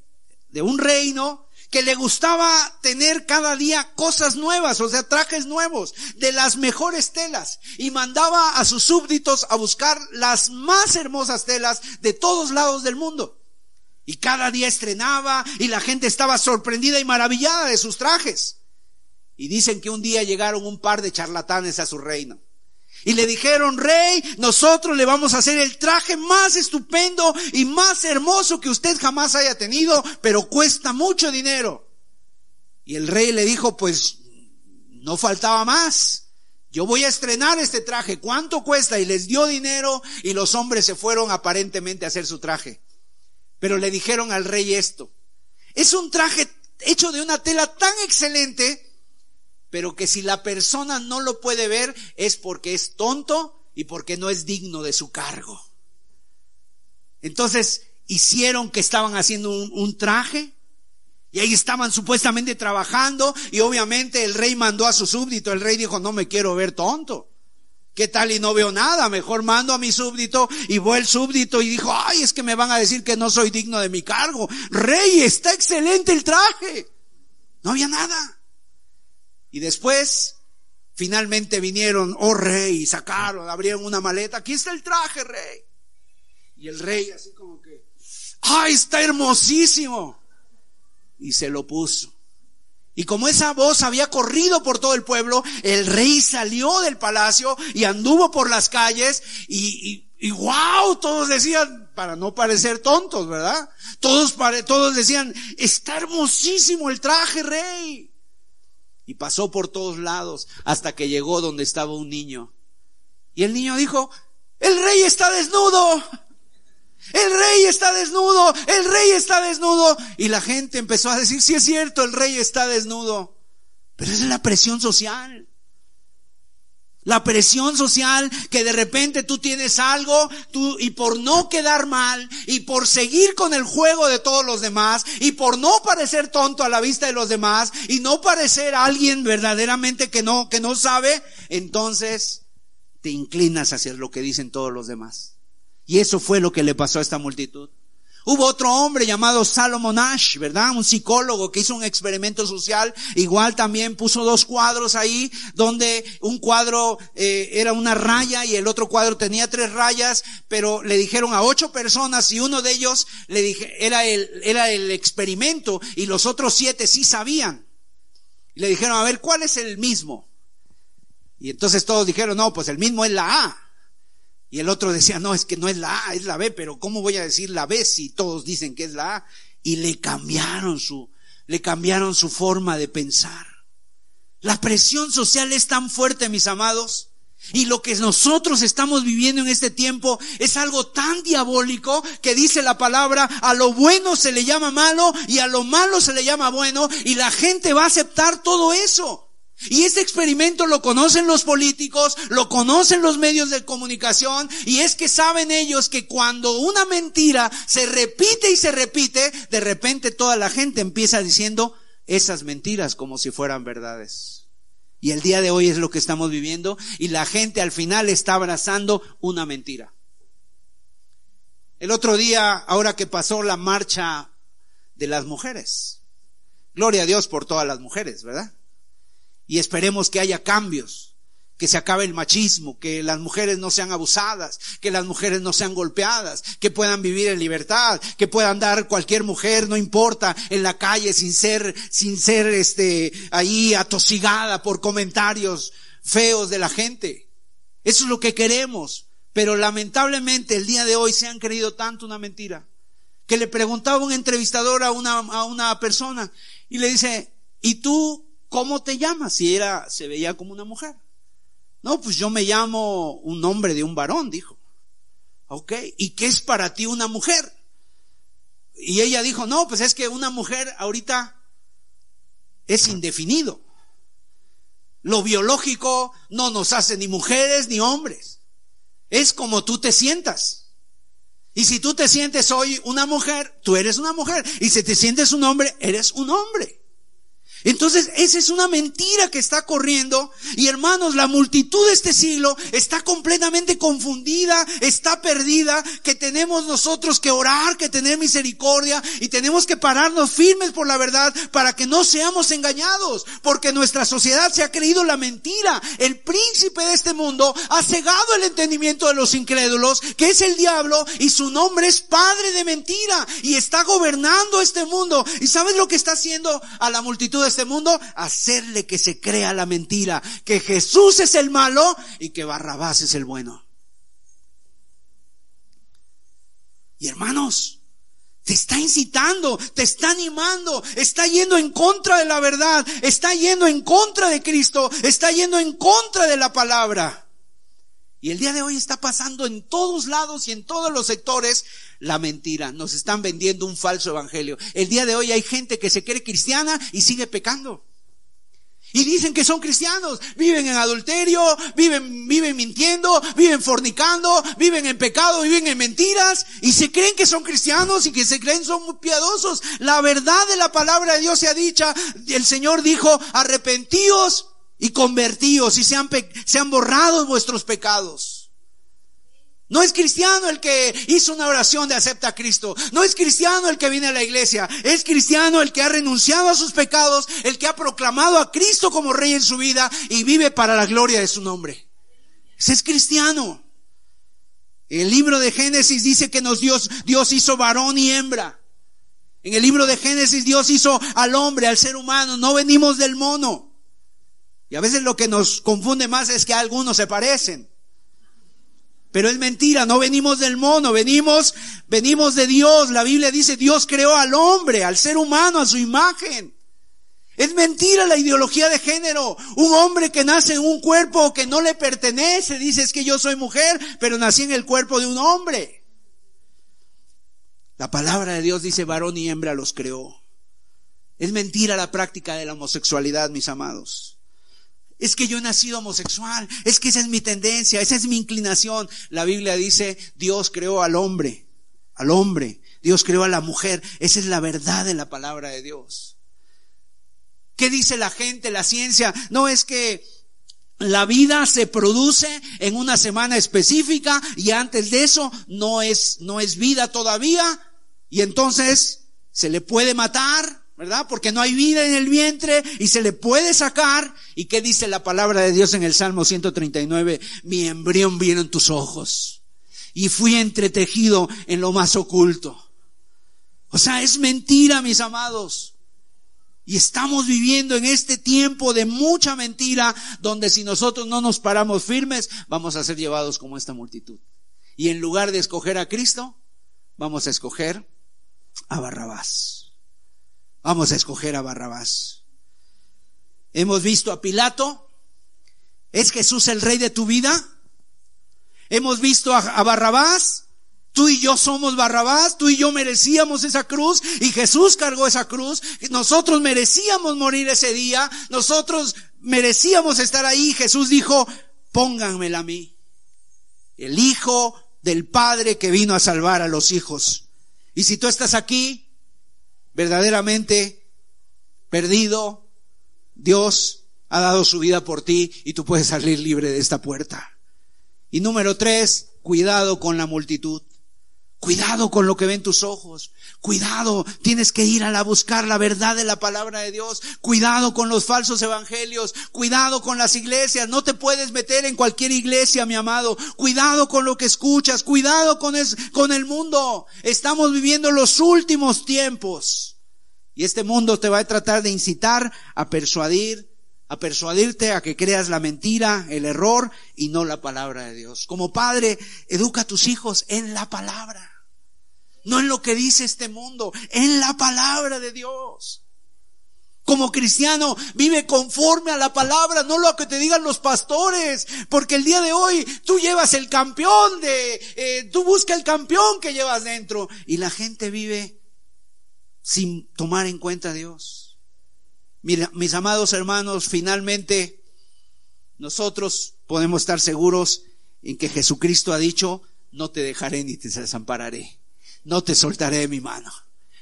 B: de un reino que le gustaba tener cada día cosas nuevas, o sea, trajes nuevos, de las mejores telas, y mandaba a sus súbditos a buscar las más hermosas telas de todos lados del mundo. Y cada día estrenaba y la gente estaba sorprendida y maravillada de sus trajes. Y dicen que un día llegaron un par de charlatanes a su reino. Y le dijeron, rey, nosotros le vamos a hacer el traje más estupendo y más hermoso que usted jamás haya tenido, pero cuesta mucho dinero. Y el rey le dijo, pues no faltaba más. Yo voy a estrenar este traje. ¿Cuánto cuesta? Y les dio dinero y los hombres se fueron aparentemente a hacer su traje. Pero le dijeron al rey esto. Es un traje hecho de una tela tan excelente, pero que si la persona no lo puede ver es porque es tonto y porque no es digno de su cargo. Entonces hicieron que estaban haciendo un, un traje y ahí estaban supuestamente trabajando y obviamente el rey mandó a su súbdito. El rey dijo, no me quiero ver tonto. ¿Qué tal y no veo nada? Mejor mando a mi súbdito y voy el súbdito y dijo, ay, es que me van a decir que no soy digno de mi cargo. Rey, está excelente el traje. No había nada. Y después, finalmente vinieron, oh rey, y sacaron, abrieron una maleta. Aquí está el traje, rey. Y el rey así como que, ay, está hermosísimo. Y se lo puso. Y como esa voz había corrido por todo el pueblo, el rey salió del palacio y anduvo por las calles y, y, wow, todos decían, para no parecer tontos, ¿verdad? Todos, todos decían, está hermosísimo el traje, rey. Y pasó por todos lados hasta que llegó donde estaba un niño. Y el niño dijo, el rey está desnudo. El rey está desnudo, el rey está desnudo. Y la gente empezó a decir, sí es cierto, el rey está desnudo. Pero esa es la presión social. La presión social que de repente tú tienes algo tú, y por no quedar mal y por seguir con el juego de todos los demás y por no parecer tonto a la vista de los demás y no parecer alguien verdaderamente que no, que no sabe, entonces te inclinas hacia lo que dicen todos los demás. Y eso fue lo que le pasó a esta multitud. Hubo otro hombre llamado Salomon Ash, ¿verdad? Un psicólogo que hizo un experimento social. Igual también puso dos cuadros ahí, donde un cuadro eh, era una raya y el otro cuadro tenía tres rayas, pero le dijeron a ocho personas y uno de ellos le dije, era el, era el experimento y los otros siete sí sabían. le dijeron, a ver, ¿cuál es el mismo? Y entonces todos dijeron, no, pues el mismo es la A. Y el otro decía, no, es que no es la A, es la B, pero ¿cómo voy a decir la B si todos dicen que es la A? Y le cambiaron su, le cambiaron su forma de pensar. La presión social es tan fuerte, mis amados, y lo que nosotros estamos viviendo en este tiempo es algo tan diabólico que dice la palabra, a lo bueno se le llama malo y a lo malo se le llama bueno, y la gente va a aceptar todo eso. Y este experimento lo conocen los políticos, lo conocen los medios de comunicación, y es que saben ellos que cuando una mentira se repite y se repite, de repente toda la gente empieza diciendo esas mentiras como si fueran verdades. Y el día de hoy es lo que estamos viviendo, y la gente al final está abrazando una mentira. El otro día, ahora que pasó la marcha de las mujeres, gloria a Dios por todas las mujeres, ¿verdad? Y esperemos que haya cambios, que se acabe el machismo, que las mujeres no sean abusadas, que las mujeres no sean golpeadas, que puedan vivir en libertad, que puedan dar cualquier mujer, no importa, en la calle sin ser, sin ser este, ahí atosigada por comentarios feos de la gente. Eso es lo que queremos. Pero lamentablemente el día de hoy se han creído tanto una mentira que le preguntaba un entrevistador a una, a una persona y le dice, ¿y tú ¿cómo te llamas? Y era, se veía como una mujer. No, pues yo me llamo un nombre de un varón, dijo. Ok, ¿y qué es para ti una mujer? Y ella dijo, no, pues es que una mujer ahorita es indefinido. Lo biológico no nos hace ni mujeres ni hombres. Es como tú te sientas. Y si tú te sientes hoy una mujer, tú eres una mujer. Y si te sientes un hombre, eres un hombre. Entonces, esa es una mentira que está corriendo. Y hermanos, la multitud de este siglo está completamente confundida, está perdida, que tenemos nosotros que orar, que tener misericordia y tenemos que pararnos firmes por la verdad para que no seamos engañados. Porque nuestra sociedad se ha creído la mentira. El príncipe de este mundo ha cegado el entendimiento de los incrédulos, que es el diablo, y su nombre es padre de mentira. Y está gobernando este mundo. ¿Y sabes lo que está haciendo a la multitud de este mundo? Hacerle que se crea la mentira, que Jesús es el malo y que Barrabás es el bueno. Y hermanos, te está incitando, te está animando, está yendo en contra de la verdad, está yendo en contra de Cristo, está yendo en contra de la palabra. Y el día de hoy está pasando en todos lados y en todos los sectores la mentira. Nos están vendiendo un falso evangelio. El día de hoy hay gente que se cree cristiana y sigue pecando. Y dicen que son cristianos, viven en adulterio, viven, viven mintiendo, viven fornicando, viven en pecado, viven en mentiras, y se creen que son cristianos y que se creen son muy piadosos. La verdad de la palabra de Dios se ha dicha, el Señor dijo, arrepentíos y convertíos y sean, sean borrados vuestros pecados. No es cristiano el que hizo una oración de acepta a Cristo. No es cristiano el que viene a la iglesia. Es cristiano el que ha renunciado a sus pecados, el que ha proclamado a Cristo como rey en su vida y vive para la gloria de su nombre. Ese es cristiano. El libro de Génesis dice que nos Dios, Dios hizo varón y hembra. En el libro de Génesis Dios hizo al hombre, al ser humano. No venimos del mono. Y a veces lo que nos confunde más es que algunos se parecen. Pero es mentira, no venimos del mono, venimos, venimos de Dios. La Biblia dice, Dios creó al hombre, al ser humano, a su imagen. Es mentira la ideología de género. Un hombre que nace en un cuerpo que no le pertenece, dice es que yo soy mujer, pero nací en el cuerpo de un hombre. La palabra de Dios dice varón y hembra los creó. Es mentira la práctica de la homosexualidad, mis amados. Es que yo he nacido homosexual, es que esa es mi tendencia, esa es mi inclinación. La Biblia dice, Dios creó al hombre, al hombre, Dios creó a la mujer. Esa es la verdad de la palabra de Dios. ¿Qué dice la gente, la ciencia? No es que la vida se produce en una semana específica y antes de eso no es, no es vida todavía y entonces se le puede matar ¿verdad? Porque no hay vida en el vientre y se le puede sacar. ¿Y qué dice la palabra de Dios en el Salmo 139? Mi embrión vino en tus ojos y fui entretejido en lo más oculto. O sea, es mentira, mis amados. Y estamos viviendo en este tiempo de mucha mentira, donde si nosotros no nos paramos firmes, vamos a ser llevados como esta multitud. Y en lugar de escoger a Cristo, vamos a escoger a Barrabás. Vamos a escoger a Barrabás. Hemos visto a Pilato. ¿Es Jesús el rey de tu vida? Hemos visto a, Barrabás. Tú y yo somos Barrabás, tú y yo merecíamos esa cruz y Jesús cargó esa cruz. Nosotros merecíamos morir ese día, nosotros merecíamos estar ahí. Jesús dijo, pónganmela a mí. El Hijo del Padre que vino a salvar a los hijos. Y si tú estás aquí verdaderamente perdido, Dios ha dado su vida por ti y tú puedes salir libre de esta puerta. Y número tres, cuidado con la multitud. Cuidado con lo que ven tus ojos. Cuidado, tienes que ir a la buscar la verdad de la palabra de Dios. Cuidado con los falsos evangelios. Cuidado con las iglesias. No te puedes meter en cualquier iglesia, mi amado. Cuidado con lo que escuchas. Cuidado con, con el mundo. Estamos viviendo los últimos tiempos. Y este mundo te va a tratar de incitar a persuadir, a persuadirte a que creas la mentira, el error y no la palabra de Dios. Como padre, educa a tus hijos en la palabra. No en lo que dice este mundo, en la palabra de Dios. Como cristiano, vive conforme a la palabra, no lo que te digan los pastores, porque el día de hoy tú llevas el campeón de, eh, tú busca el campeón que llevas dentro y la gente vive sin tomar en cuenta a Dios. Mis amados hermanos, finalmente nosotros podemos estar seguros en que Jesucristo ha dicho, no te dejaré ni te desampararé. No te soltaré de mi mano.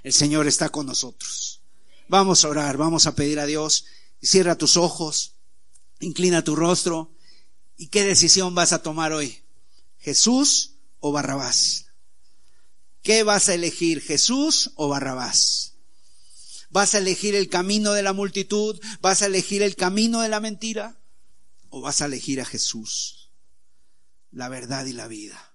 B: El Señor está con nosotros. Vamos a orar, vamos a pedir a Dios. Cierra tus ojos, inclina tu rostro. ¿Y qué decisión vas a tomar hoy? ¿Jesús o Barrabás? ¿Qué vas a elegir, Jesús o Barrabás? ¿Vas a elegir el camino de la multitud? ¿Vas a elegir el camino de la mentira? ¿O vas a elegir a Jesús, la verdad y la vida?